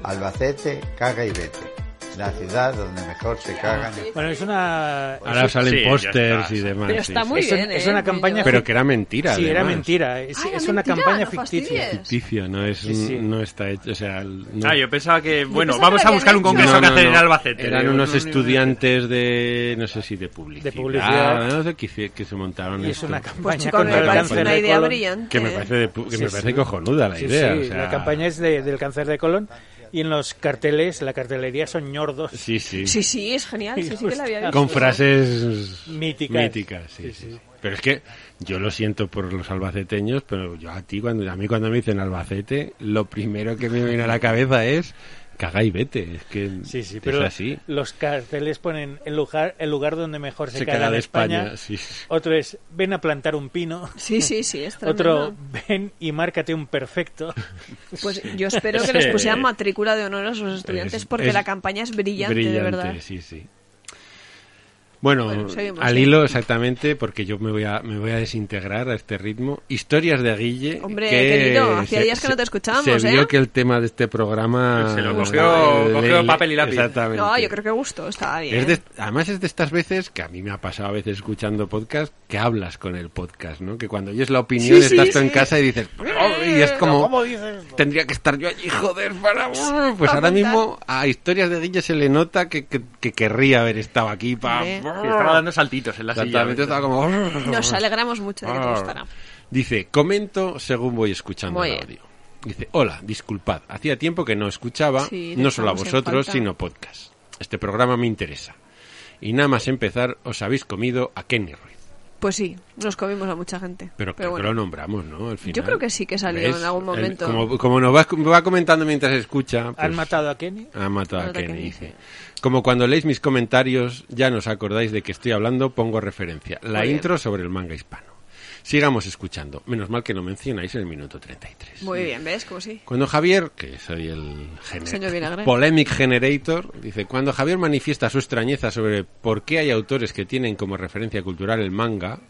Albacete, caga y vete. La ciudad donde mejor se cagan. Bueno, es una. Ahora es- salen sí, pósters y demás. Pero está sí. muy es, bien, es ¿eh? una campaña. Pero que era mentira. Sí, era además. mentira. Es, Ah, era es una mentira, campaña no ficticia. Ficticio, no es, Sí, sí. no está hecho, o sea, no- Ah, yo pensaba que, bueno, pensaba vamos que a buscar un congreso No, que no, hacer en. Albacete. Eran unos no, no, no. estudiantes de, no sé si de publicidad, De publicidad. no sé, que, se montaron Y es esto. una Pues campaña chico, contra el cáncer una de idea colon. brillante. Que me parece, de que me parece cojonuda la idea. sí, o sea, La campaña es de- del cáncer de colon y en los carteles, la cartelería son ñordos. Sí, sí. Sí, sí, es genial. Sí, sí que la había visto. Con frases Míticas. míticas, sí, Sí, sí. sí. Pero es que yo lo siento por los albaceteños, pero yo a ti cuando a mí cuando me dicen Albacete, lo primero que me viene a la cabeza es caga y vete, es que Sí, sí, es pero así. los carteles ponen el lugar, el lugar donde mejor se, Se caga caga en de España. España, sí. Otro es ven a plantar un pino. Sí, sí, sí, es Otro ven y márcate un perfecto. Pues yo espero que les pusieran matrícula de honor a sus estudiantes Es- porque es la campaña es brillante, Brillante, de verdad. sí, sí. Bueno, Bueno, seguimos, al sí. hilo exactamente, porque yo me voy a me voy a desintegrar a este ritmo. Historias de Guille. Hombre, que querido, hacía se- días que no te escuchábamos, Se vio ¿eh? que el tema de este programa Se lo cogió- le- cogió le- papel y lápiz. Exactamente. No, yo creo que gustó, estaba bien. Es de- además es de estas veces que a mí me ha pasado a veces escuchando podcast que hablas con el podcast, ¿no? Que cuando oyes la opinión Sí, sí, estás tú en casa y dices "Oh", y es como ¿Cómo dices tendría que estar yo allí joder para pues ahora mismo a historias de Guille se le nota que, que, que querría haber estado aquí para. Sí, estaba dando saltitos en la silla. Exactamente, estaba como Nos alegramos mucho de que te Ah. gustara. Dice, comento según voy escuchando Muy el audio. Dice, hola, disculpad, hacía tiempo que no escuchaba, Sí, no solo a vosotros, sino podcast. Este programa me interesa. Y nada más empezar, os habéis comido a Kenny Ruiz. Pues sí, nos comimos a mucha gente. Pero, creo bueno. que lo nombramos, ¿no? Al final. Yo creo que sí que salió ¿Ves? en algún El- momento. como, como nos va, va comentando mientras escucha. pues, ¿Han matado a Kenny? Han matado a Matado a Kenny, Kenny, dice. sí. Como cuando leéis mis comentarios, ya no os acordáis de que estoy hablando, pongo referencia. La Muy bien. intro sobre el manga hispano. Sigamos escuchando. Menos mal que no mencionáis el minuto 33. Muy bien, ¿ves? Como sí. Cuando Javier, que soy el gener- polemic generator, dice, cuando Javier manifiesta su extrañeza sobre por qué hay autores que tienen como referencia cultural el manga,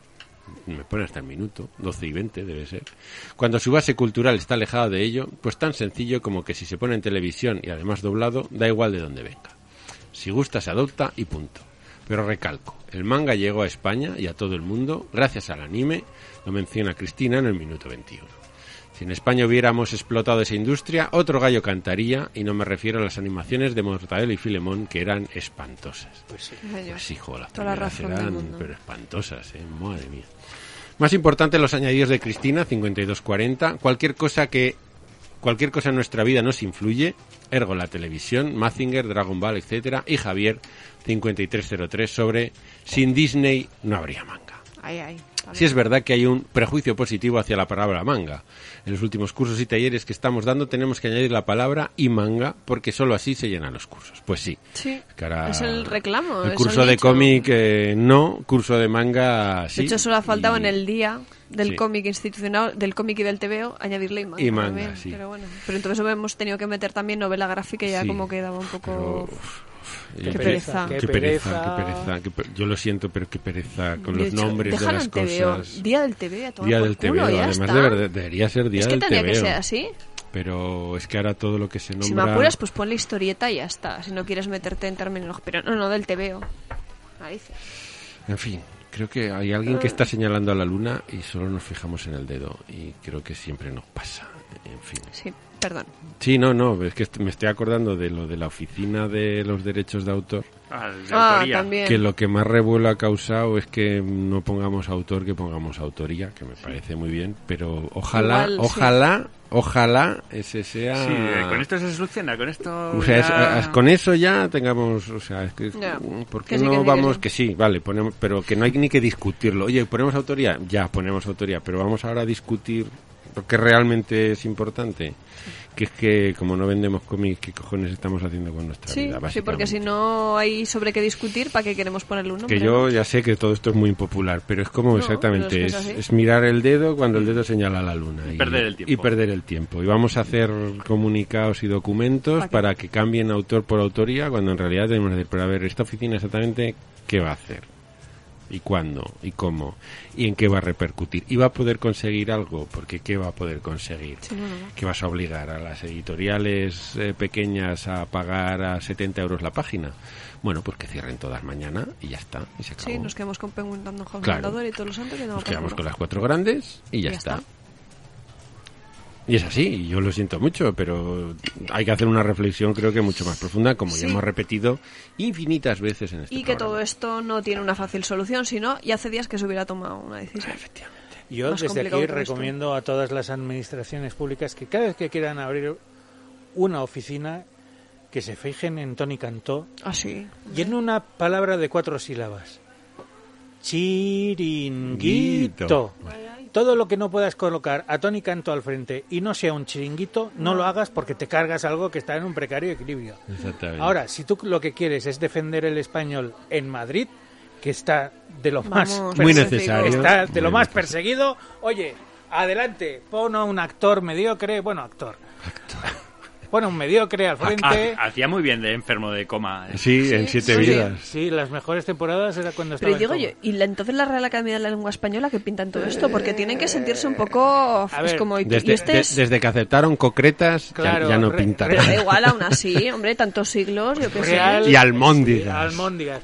me pone hasta el minuto, 12 y 20 debe ser, cuando su base cultural está alejada de ello, pues tan sencillo como que si se pone en televisión y además doblado, da igual de dónde venga. Si gusta se adopta y punto. Pero recalco, el manga llegó a España y a todo el mundo gracias al anime, lo menciona Cristina en el minuto 21. Si en España hubiéramos explotado esa industria, otro gallo cantaría, y no me refiero a las animaciones de Mortadelo y Filemón, que eran espantosas. Pues sí. Pues hijo, las Toda la primeras eran, mundo. pero espantosas, ¿eh? Madre mía. Más importante los añadidos de Cristina, 5240. Cualquier cosa que cualquier cosa en nuestra vida nos influye. Ergo la televisión, Mazinger, Dragon Ball, etcétera, y Javier 5303 sobre sin Disney no habría manga. Ay, ay. Sí es verdad que hay un prejuicio positivo hacia la palabra manga. En los últimos cursos y talleres que estamos dando tenemos que añadir la palabra y manga porque solo así se llenan los cursos. Pues sí. Sí. Es el reclamo. El curso el de cómic eh, no, curso de manga sí. De hecho, solo ha faltado y- en el día del Sí. cómic institucional, del cómic y del TVO, añadirle y manga. Y manga, también, sí. Pero bueno. Pero entonces hemos tenido que meter también novela gráfica y ya como quedaba un poco... pero, Qué pereza. Qué Qué pereza, pereza. qué pereza. qué per- Yo lo siento, pero qué pereza con De los hecho, nombres de las cosas. Día del TV a Día del ya además está. de verdad, debería ser día Es que del tendría que ser así. Pero es que ahora todo lo que se nombra... Si me apuras, pues ponle historieta y ya está. Si no quieres meterte en términos. Pero no, no, del TVO. Narices. En fin, creo que hay alguien que está señalando a la luna y solo nos fijamos en el dedo. Y creo que siempre nos pasa. En fin. Sí, perdón. Sí, no, no, es que me estoy acordando de lo de la oficina de los derechos de autor. Ah, de Ah, autoría. también. Que lo que más revuelo ha causado es que no pongamos autor, que pongamos autoría, que me parece muy bien, pero ojalá, Igual, sí. ojalá, ojalá ese sea... Sí, eh, con esto se soluciona, con esto. O sea, es- ya- a- con eso ya tengamos, o sea, es que, Ya. ¿por Que qué sí, no que sí, que vamos? sí. Que sí, vale, ponemos, pero que no hay ni que discutirlo. Oye, ¿ponemos autoría? Ya, ponemos autoría, pero vamos ahora a discutir lo que realmente es importante, que es que como no vendemos cómics, ¿qué cojones estamos haciendo con nuestra Sí, vida? sí, porque si no hay sobre qué discutir, ¿para qué queremos ponerle un nombre? Que yo ya sé que todo esto es muy impopular, pero es como No, exactamente, es es, que es así. es mirar el dedo cuando el dedo señala la luna. Y perder el tiempo. Y perder el tiempo. Y vamos a hacer comunicados y documentos ¿Para para que cambien autor por autoría, cuando en realidad tenemos que decir, pero a ver, esta oficina exactamente, ¿qué va a hacer? ¿Y cuándo? ¿Y cómo? ¿Y en qué va a repercutir? ¿Y va a poder conseguir algo? Porque ¿qué va a poder conseguir? Sí, no, no, no. ¿Qué vas a obligar a las editoriales eh, pequeñas a pagar a 70 euros la página? Bueno, pues que cierren todas mañana y ya está. Y se acabó. Sí, nos quedamos con Penguin House Claro. Y todos los santos que no Nos quedamos con las cuatro grandes y ya, Ya está. está. Y es así, y yo lo siento mucho, pero hay que hacer una reflexión creo que mucho más profunda, como Sí. ya hemos repetido infinitas veces en este Y que programa. todo esto no tiene una fácil solución, sino y hace días que se hubiera tomado una decisión. Yo Más desde aquí recomiendo a todas las administraciones públicas que cada vez que quieran abrir una oficina, que se fijen en Tony Cantó Ah, sí. y en una palabra de cuatro sílabas. Chiringuito. Todo lo que no puedas colocar a Tony Canto al frente y no sea un chiringuito, no, lo hagas porque te cargas algo que está en un precario equilibrio. Exactamente. Ahora, si tú lo que quieres es defender el español en Madrid, que está de lo más Vamos, Muy necesario. está de lo más perseguido, oye, adelante, pon a un actor mediocre, bueno, actor. Pon a un mediocre al frente. Ah, hacía muy bien de enfermo de coma. eh. Sí, en siete Sí, vidas. sí, las mejores temporadas era cuando Pero estaba y digo en yo, ¿y la- entonces la Real Academia de la Lengua Española que pintan todo esto? Porque tienen que sentirse un poco... A es ver, como, ¿y, y Desde, este de- es- desde que aceptaron concretas, ya- Claro, ya, no re- pintan. re- Pero igual, aún así, hombre, tantos siglos, yo qué sé. Y almóndigas. sí, almóndigas.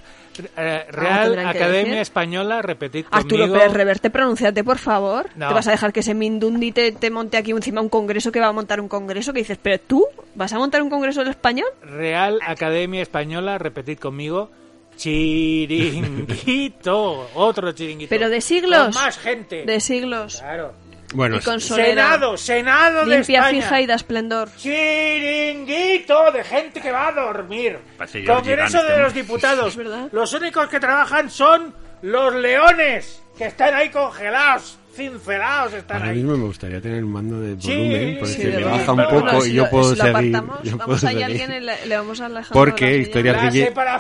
Eh, Ah, Real que Academia. Española, repetid Arturo conmigo. Pérez Reverte, pronúnciate, por favor. No. ¿Te vas a dejar que ese Mindundi te, te monte aquí encima un congreso que va a montar un congreso? Que dices, ¿pero tú vas a montar un congreso del español? Real Academia Española, repetid conmigo. Chiringuito. Otro chiringuito. Pero de siglos. Con más gente. De siglos. Claro. Bueno, Y. Senado, Senado de Limpia, España. fija y da esplendor. Chiringuito de gente que va a dormir. Congreso de los Diputados. Los únicos que trabajan son los leones, que están ahí congelados, cincelados están ahora ahí. mismo me gustaría tener un mando de Sí, volumen, porque sí, me baja un poco Bueno, y yo puedo si seguir. yo vamos puedo seguir. alguien y le, le vamos Porque. Historias La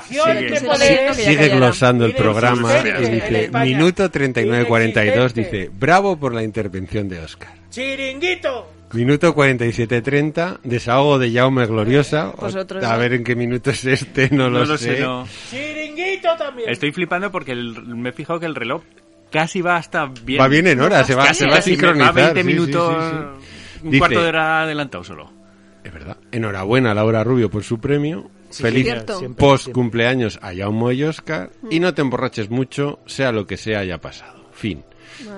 sigue, sigue glosando el programa y dice, España. minuto 39.42, Insistente. dice, bravo por la intervención de Oscar. Chiringuito. Minuto 47.30, desahogo de Jaume Gloriosa. Pues otro, a ver en qué minuto es este, no, No lo, sé. no. Chiringuito también. Estoy flipando porque el- me he fijado que el reloj casi va hasta bien. Va bien en hora, se va, Casi, se va a sincronizar. 20 sí, sí, minutos, sí, sí. un Dice- cuarto de hora adelantado solo. Es verdad. Enhorabuena a Laura Rubio por su premio. Sí, Feliz post cumpleaños a Jaume y Oscar. Y no te emborraches mucho, sea lo que sea haya pasado. Fin.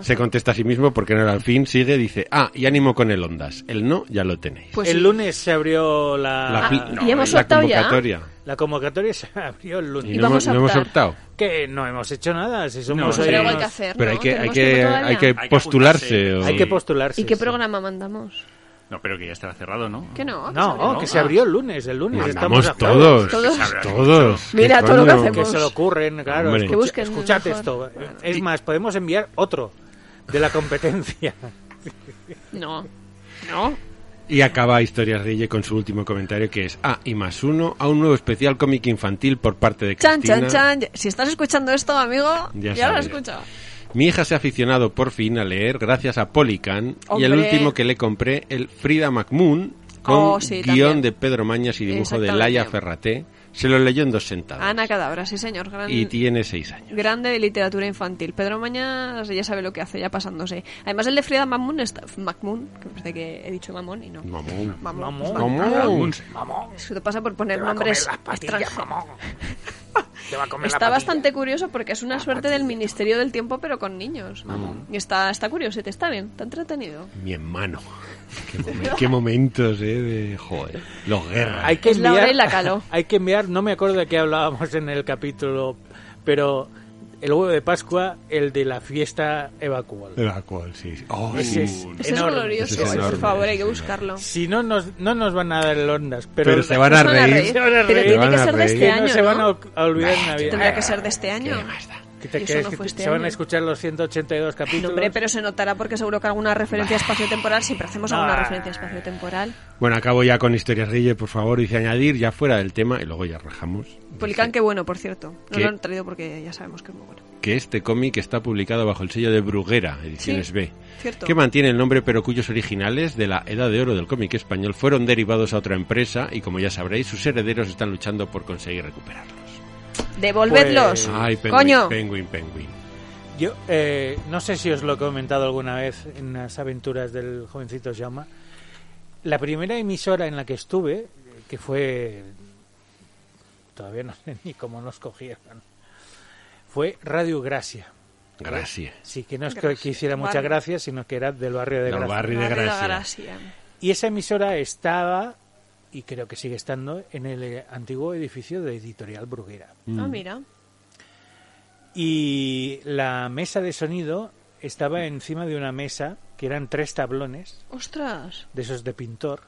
Se contesta a sí mismo porque no era el fin, sigue, dice, ah, y ánimo con el Ondas. El no ya lo tenéis. Pues el sí. lunes se abrió la, La, Ah, fi- ¿y hemos la optado ya? convocatoria. la convocatoria se abrió el lunes. Y Y no, vamos hemos, a no hemos optado. Que no hemos hecho nada, si somos No, Pero hay que hacer, Pero ¿no? hay que, hay que, hay que Hay que postularse. Hay que postularse. ¿Y qué sí. programa mandamos? No, pero que ya estará cerrado, ¿no? Que no. que No, se abrió. que se abrió el lunes, el lunes. Mandamos estamos todos. Todos. Todos. Mira, ¿Qué todo lo que hacemos. Que se lo ocurren, claro. Hombre. Que busquen escuchad esto. Es más, podemos enviar otro de la competencia. No. No. Y acaba Historias Rille con su último comentario que es Ah, y más uno a un nuevo especial cómic infantil por parte de Chan, Cristina. chan, chan. Si estás escuchando esto, amigo, Ya ya, lo has escuchado. Mi hija se ha aficionado por fin a leer gracias a Polycan y el último que le compré, el Frida McMoon, con Oh, sí, guion también. de Pedro Mañas y dibujo de. Laia Ferraté. Se lo leyó en dos sentadas. Ana Cadabra, sí señor. Gran- Y tiene seis años. Grande de literatura infantil. Pedro Mañas ya sabe lo que hace, ya pasándose. Además, el de Frida Mamun, está, Macmun, que parece que he dicho mamón y no. Mamón. Mamón. Mamón. Eso te pasa por poner Te nombres extranjeros. Te va a comer la Está patilla. bastante curioso porque es una suerte del Ministerio del Tiempo, pero con niños. Mm. Y está, está curioso, te está bien, está entretenido. Mi hermano. Qué, momen- qué momentos, eh, de... Joder. Los guerras. Hay que Es la enviar, hora y la caló. Hay que enviar, no me acuerdo de qué hablábamos en el capítulo, pero el huevo de Pascua, el de la fiesta evacual. De la cual, sí. sí. Oh, Ese sí. es Ese es glorioso, Ese es por favor, hay ese que buscarlo. Si no nos, no nos van a dar el ondas, pero, Pero se van a reír. Se van a Pero reír. tiene van que ser de este año, no se van a, olvidar en Navidad. Tendrá que ser de este año. ¿Que te Y crees no que este se van a escuchar los 182 No, capítulos? hombre, pero se notará porque seguro que alguna referencia espacio-temporal, siempre hacemos alguna Ah. referencia espacio-temporal. Bueno, acabo ya con Historias Reyes, por favor, dice añadir, ya fuera del tema, y luego ya rajamos. Policán, qué bueno, por cierto. No ¿Qué? lo han traído porque ya sabemos que es muy bueno. que este cómic está publicado bajo el sello de Bruguera, Ediciones Sí, B, cierto. que mantiene el nombre pero cuyos originales de la edad de oro del cómic español fueron derivados a otra empresa y como ya sabréis, sus herederos están luchando por conseguir recuperarlos. Devolvedlos. Ay, penguin, Coño. penguin, penguin. Yo eh, no sé si os lo he comentado alguna vez en las aventuras del jovencito Jaume. La primera emisora en la que estuve, que fue... Todavía no sé ni cómo nos cogieron. Fue Radio Gracia. Gracias. Sí, que no es que, Gracia. que hiciera mucha gracia, sino que era del barrio de Del Gracia. barrio de Barrio de Gracia. Gracia. Y esa emisora estaba, y creo que sigue estando, en el eh, antiguo edificio de Editorial Bruguera. Ah, mira. Y la mesa de sonido estaba encima de una mesa que eran tres tablones Ostras. de esos de pintor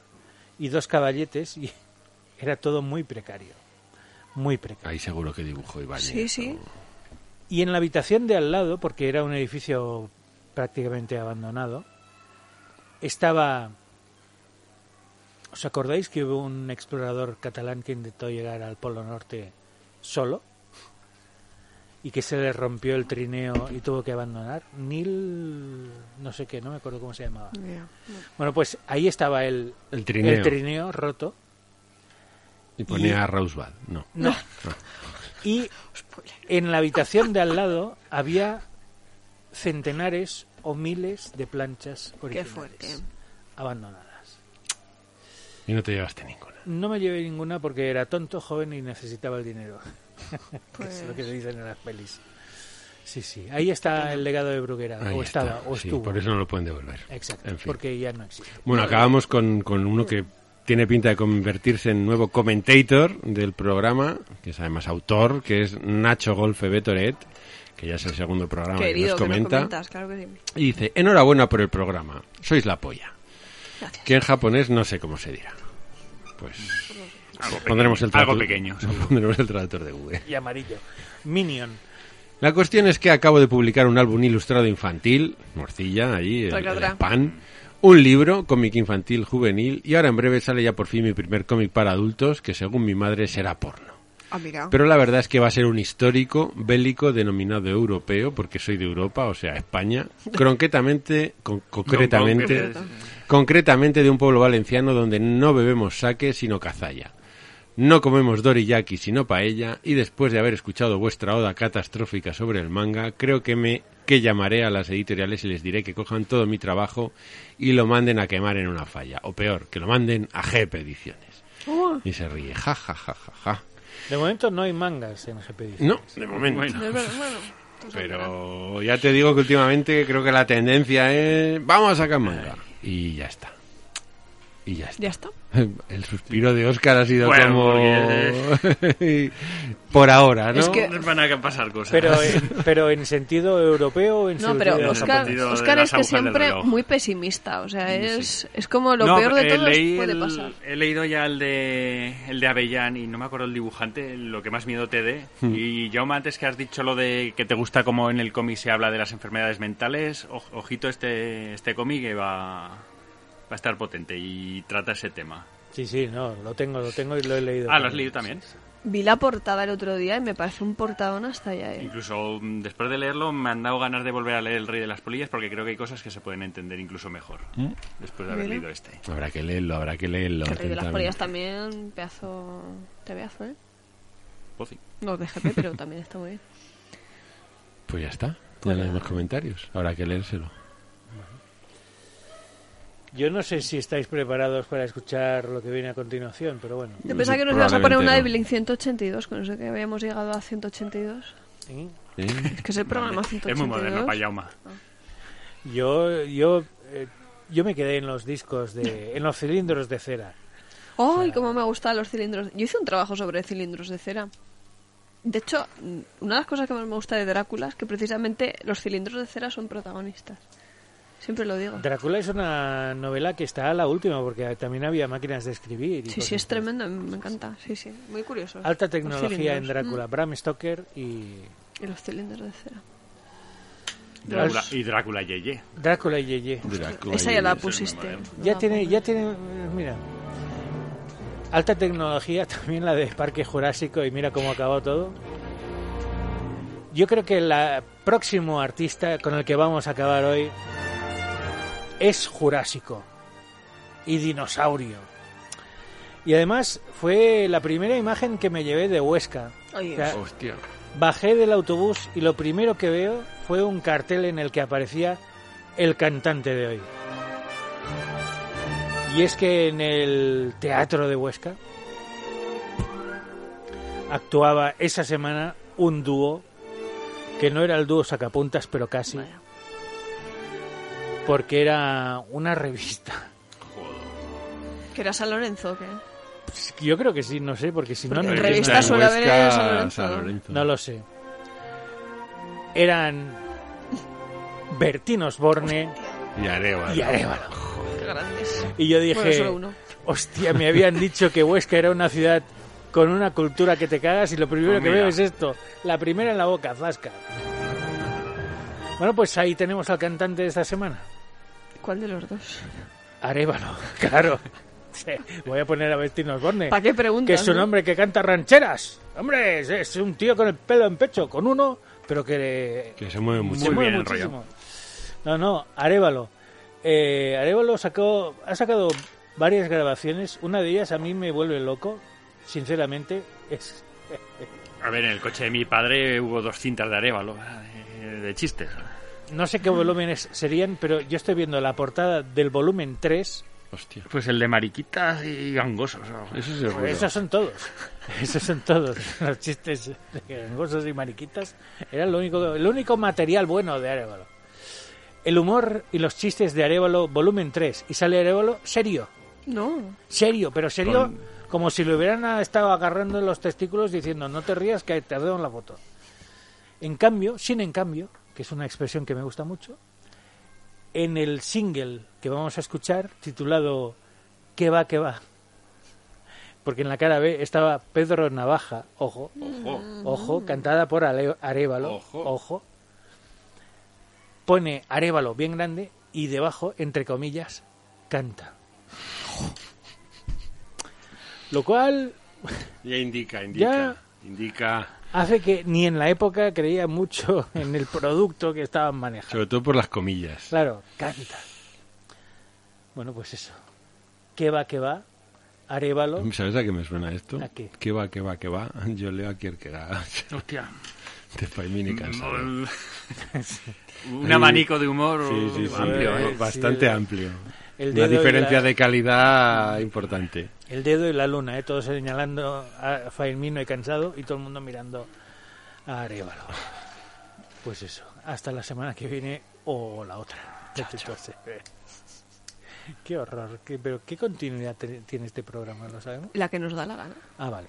y dos caballetes y era todo muy precario. Muy precario. Ahí seguro que dibujó Iván. Sí, sí. Y en la habitación de al lado, porque era un edificio prácticamente abandonado, estaba... ¿Os acordáis que hubo un explorador catalán que intentó llegar al Polo Norte solo? Y que se le rompió el trineo y tuvo que abandonar. Neil... no sé qué, no me acuerdo cómo se llamaba. Bueno, pues ahí estaba el, El trineo. el trineo roto. Y ponía Y- a Rosebud. No. No. Y en la habitación de al lado había centenares o miles de planchas Qué originales fuerte. abandonadas. Y no te llevaste ninguna. No me llevé ninguna porque era tonto, joven y necesitaba el dinero. que es lo que Pues- se dicen en las pelis. Sí, sí. Ahí está el legado de Bruguera. Ahí o está. estaba, o Sí, estuvo. por eso no lo pueden devolver. Exacto. En fin. Porque ya no existe. Bueno, acabamos con, con uno que tiene pinta de convertirse en nuevo commentator del programa, que es además autor, que es Nacho Golfe Betoret, que ya es el segundo programa Querido, que que nos comenta. comentas, claro que sí. y dice, enhorabuena por el programa, sois la polla. Gracias. Que en japonés no sé cómo se dirá. Pues Algo pondremos el pequeño, algo tradu- pequeño, pondremos el traductor de Google. Y amarillo. Minion. La cuestión es que acabo de publicar un álbum ilustrado infantil, morcilla, ahí, el, el pan, un libro, cómic infantil juvenil, y ahora en breve sale ya por fin mi primer cómic para adultos, que según mi madre será porno. Ah, mira. Pero la verdad es que va a ser un histórico bélico denominado europeo, porque soy de Europa, o sea, España, concretamente, con- concretamente. Concretamente de un pueblo valenciano donde no bebemos sake sino cazalla. No comemos doriyaki sino paella y después de haber escuchado vuestra oda catastrófica sobre el manga, creo que me que llamaré a las editoriales y les diré que cojan todo mi trabajo y lo manden a quemar en una falla, o peor, que lo manden a GP Ediciones. Oh, Y se ríe, ja ja ja ja ja. De momento no hay mangas en GP. Ediciones. No, de momento. Bueno. es verdad, bueno, sabrás. Pero ya te digo que últimamente creo que la tendencia es vamos a sacar manga. Y ya está. Y ya está. Ya está. El suspiro de Oscar ha sido Bueno, como... porque- Por ahora, ¿no? Es que- Nos van a pasar cosas. Pero en, pero en sentido europeo o en No, pero sentido- Oscar, de Oscar las es que siempre muy pesimista. O sea, es, es como lo No, peor de eh, todo puede el- pasar. He leído ya el de, el de Avellán y no me acuerdo el dibujante, lo que más miedo te dé. Hmm. Y Jaume, antes que has dicho lo de que te gusta como en el cómic se habla de las enfermedades mentales, o- ojito este, este cómic que va, va a estar potente y trata ese tema. Sí, sí, no, lo tengo, lo tengo y lo he leído. Ah, ¿lo has leído también? Vi la portada el otro día y me parece un portadón hasta allá. ¿eh? Incluso mm, después de leerlo me han dado ganas de volver a leer El Rey de las Polillas porque creo que hay cosas que se pueden entender incluso mejor ¿Mm? después de haber Mira. leído este. Habrá que leerlo, habrá que leerlo. El Rey de las. Polillas también, pedazo tebeazo, ¿eh? Pozi. No de GP, pero también está muy bien. Pues ya está. Ya no hay más comentarios. Habrá que leérselo. Yo no sé si estáis preparados para escuchar lo que viene a continuación, pero bueno. Yo pensaba que nos ibas a poner una de Blink 182, con eso que habíamos llegado a 182. ¿sí? ¿Eh? Es que es el programa Es 182. muy moderno, Payauma. Yo, yo, eh, yo me quedé en los discos de, en los cilindros de cera. ¡Ay, cómo me gustan los cilindros! Yo hice un trabajo sobre cilindros de cera. De hecho, una de las cosas que más me gusta de Drácula es que precisamente los cilindros de cera son protagonistas. Siempre lo digo. Drácula es una novela que está a la última, porque también había máquinas de escribir. y Sí, sí, es tremendo, me encanta. Sí, sí, muy curioso. Alta tecnología en. Drácula. Bram Stoker y Mm, Y los cilindros de cera. Drácula, y Drácula Yeye. Drácula y Yeye. Drácula Esa ya la pusiste. Ya tiene, ya tiene, mira. Alta tecnología, también la de Parque Jurásico y mira cómo acabó todo. Yo creo que el próximo artista con el que vamos a acabar hoy es Jurásico y dinosaurio. Y además fue la primera imagen que me llevé de Huesca. Oye, O sea, Hostia. Bajé del autobús y lo primero que veo fue un cartel en el que aparecía el cantante de hoy. Y es que en el Teatro de Huesca actuaba esa semana un dúo que no era el dúo sacapuntas, pero casi. Porque era una revista. ¿Que era San Lorenzo qué? Yo creo que sí, no sé, porque si no, Porque no en revista suele haber San Lorenzo. San Lorenzo. No lo sé. Eran Bertín Osborne Y Arevalo. y Arevalo. Qué grandes. Y yo Bueno, dije, solo uno. hostia, me habían dicho que Huesca era una ciudad con una cultura que te cagas y lo primero Pues que mira. veo es esto. La primera en la boca, zasca. Bueno, pues ahí tenemos al cantante de esta semana. ¿Cuál de los dos? Arevalo, claro. Voy a poner a Bertín Osborne. ¿Para qué preguntas? Que es un hombre que canta rancheras. Hombre, es, es un tío con el pelo en pecho, con uno, pero que Que se mueve mucho. se Muy mueve bien muchísimo. No, no, Arevalo. Eh, Arevalo sacó, ha sacado varias grabaciones. Una de ellas a mí me vuelve loco, sinceramente. Es, A ver, en el coche de mi padre hubo dos cintas de Arevalo, de, de chistes. No sé qué volúmenes serían, pero yo estoy viendo la portada del volumen 3. Hostia. Pues el de mariquitas y gangosos. ¿no? Eso es seguro. Esos son todos. Esos son todos. Los chistes de gangosos y mariquitas eran lo único, el único material bueno de Arevalo. El humor y los chistes de Arevalo, volumen 3. Y sale Arevalo serio. No. Serio, pero serio Con- como si le hubieran estado agarrando en los testículos diciendo no te rías que te en la foto. En cambio, sin en cambio, que es una expresión que me gusta mucho, en el single que vamos a escuchar, titulado ¿Qué va, qué va? Porque en la cara B estaba Pedro Navaja, ojo, Ojo. ojo, cantada por Ale- Arevalo, Ojo. ojo. Pone Arevalo bien grande y debajo, entre comillas, canta. Lo cual Ya indica, indica. Ya. Indica, hace que ni en la época creía mucho en el producto que estaban manejando. sobre todo por las comillas. Claro, canta. Bueno, pues eso. ¿Qué va, qué va? Arevalo. ¿Sabes a qué me suena esto? ¿A qué? ¿Qué va, qué va, qué va? Yo leo a Kierkegaard. Hostia. De Paimini cansado. Un abanico de humor Sí, sí, sí. amplio, ¿eh? Bastante Sí. amplio. El Una diferencia la- de calidad importante. El dedo y la luna, ¿eh? todos señalando a Faimino y cansado y todo el mundo mirando a Arevalo. Pues eso, hasta la semana que viene o la otra. Entonces, eh, Qué horror, qué- pero ¿qué continuidad te- tiene este programa? ¿Lo sabemos? La que nos da la gana. Ah, vale.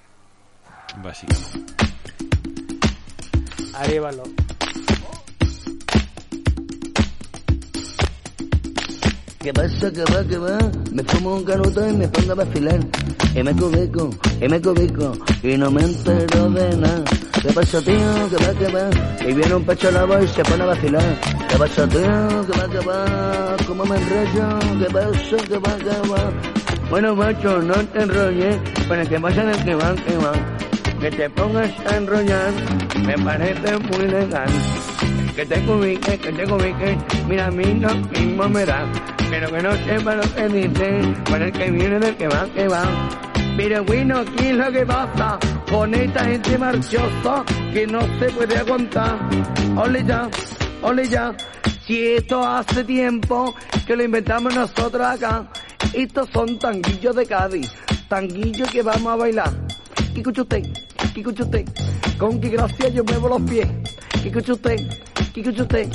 Básicamente. Arevalo. ¿Qué pasa, que va, que va? Me fumo un canuto y me pongo a vacilar. Y me cubico, y me cubico, y no me entero de nada. ¿Qué pasa, tío? ¿Qué va, que va? Y viene un pecho lavo y se pone a vacilar. ¿Qué pasa, tío? ¿Qué va, que va? ¿Cómo me enrollo? ¿Qué pasa, que va, que va? Bueno, macho, no te enrolles, pero que pasa del que va, que va. Que te pongas a enrollar, me parece muy legal. Que te ubiques, que te ubiques, mira a mí lo mismo me da. Pero que no sepa lo que dice, para el que viene del que va, que va. Pero bueno, ¿qué es lo que pasa? con esta gente marchosa que no se puede aguantar. Ole ya, ole ya. Si esto hace tiempo que lo inventamos nosotros acá. Estos son tanguillos de Cádiz, tanguillos que vamos a bailar. ¿Qué escucha usted? ¿Qué escucha usted? Con qué gracia yo muevo los pies. ¿Qué escucha usted? ¿Qué escucha usted?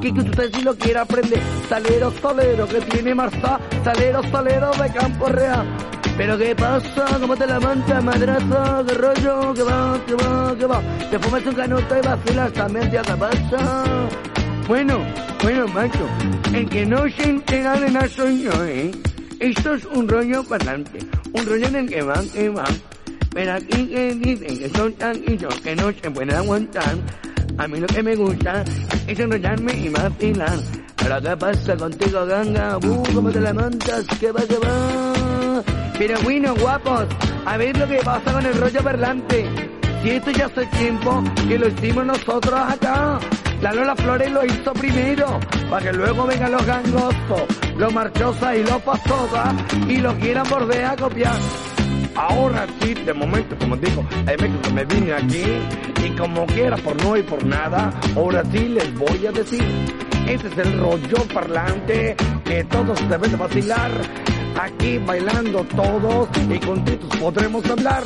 ¿Qué escucha usted si lo quiere aprender? Salero, salero, que tiene Marza, salero, salero de Campo Real. Pero qué pasa, cómo te la manta, madraza, qué rollo, que va, que va, que va. Te fumas un canuto y vacilas también, tía, ¿qué pasa? Bueno, bueno, macho, el que no se entera de nada soy yo, ¿eh? Esto es un rollo parlante, un rollo en el que van, que van. Pero aquí que dicen que son tan hijos que no se pueden aguantar. A mí lo que me gusta es enrollarme y vacilar. Pero qué pasa contigo, ganga, uh, cómo te la que va, que va. Pero bueno, guapos, a ver lo que pasa con el rollo parlante. Si esto ya hace tiempo que lo hicimos nosotros acá. La Lola Flores lo hizo primero, para que luego vengan los gangosos, los marchosas y los pasosas, y lo quieran volver a copiar. Ahora sí, de momento, como digo, en México me vine aquí, y como quiera, por no y por nada, ahora sí les voy a decir, ese es el rollo parlante que todos deben de vacilar. Aquí bailando todos y juntitos podremos hablar.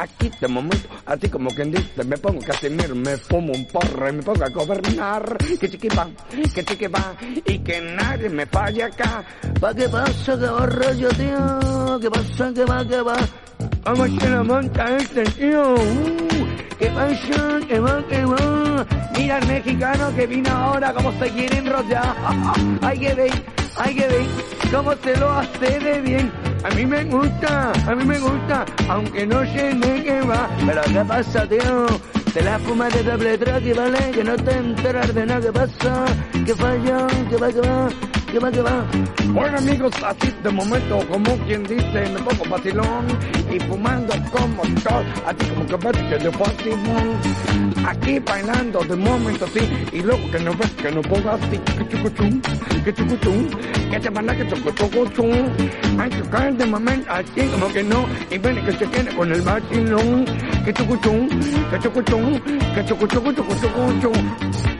Aquí de momento, así como quien dice, me pongo Casimir, me fumo un porro y me pongo a gobernar. Que chiqui va, que chiqui va, y que nadie me falle acá. ¿Pa qué pasa, que va rollo, tío? ¿Qué pasa, que va, que va? ¿Cómo se la monta este tío? ¿Qué pasa, que va, que va? Mira el mexicano que vino ahora, cómo se quiere enrollar. Hay que ver, hay que ver cómo se lo hace de bien. A mí me gusta, a mí me gusta, aunque no sé de qué va. Pero ¿qué pasa, tío? Te la fumas de doble track vale, que no te enteras de nada que pasa. Que falla, que va, que va, que que va. Bueno amigos, así de momento, como quien dice, me pongo vacilón y fumando como todo, así como que ves que de vacilón. Aquí bailando de momento sí, y luego que no ves que no pongo así, que chucuchum, que chucuchum, que te van a que chucuchum. Hay que de momento así como que no, y ven que se quede con el vacilón, que chucuchum, que chucuchum, que chucuchum, chucuchum, chucuchum.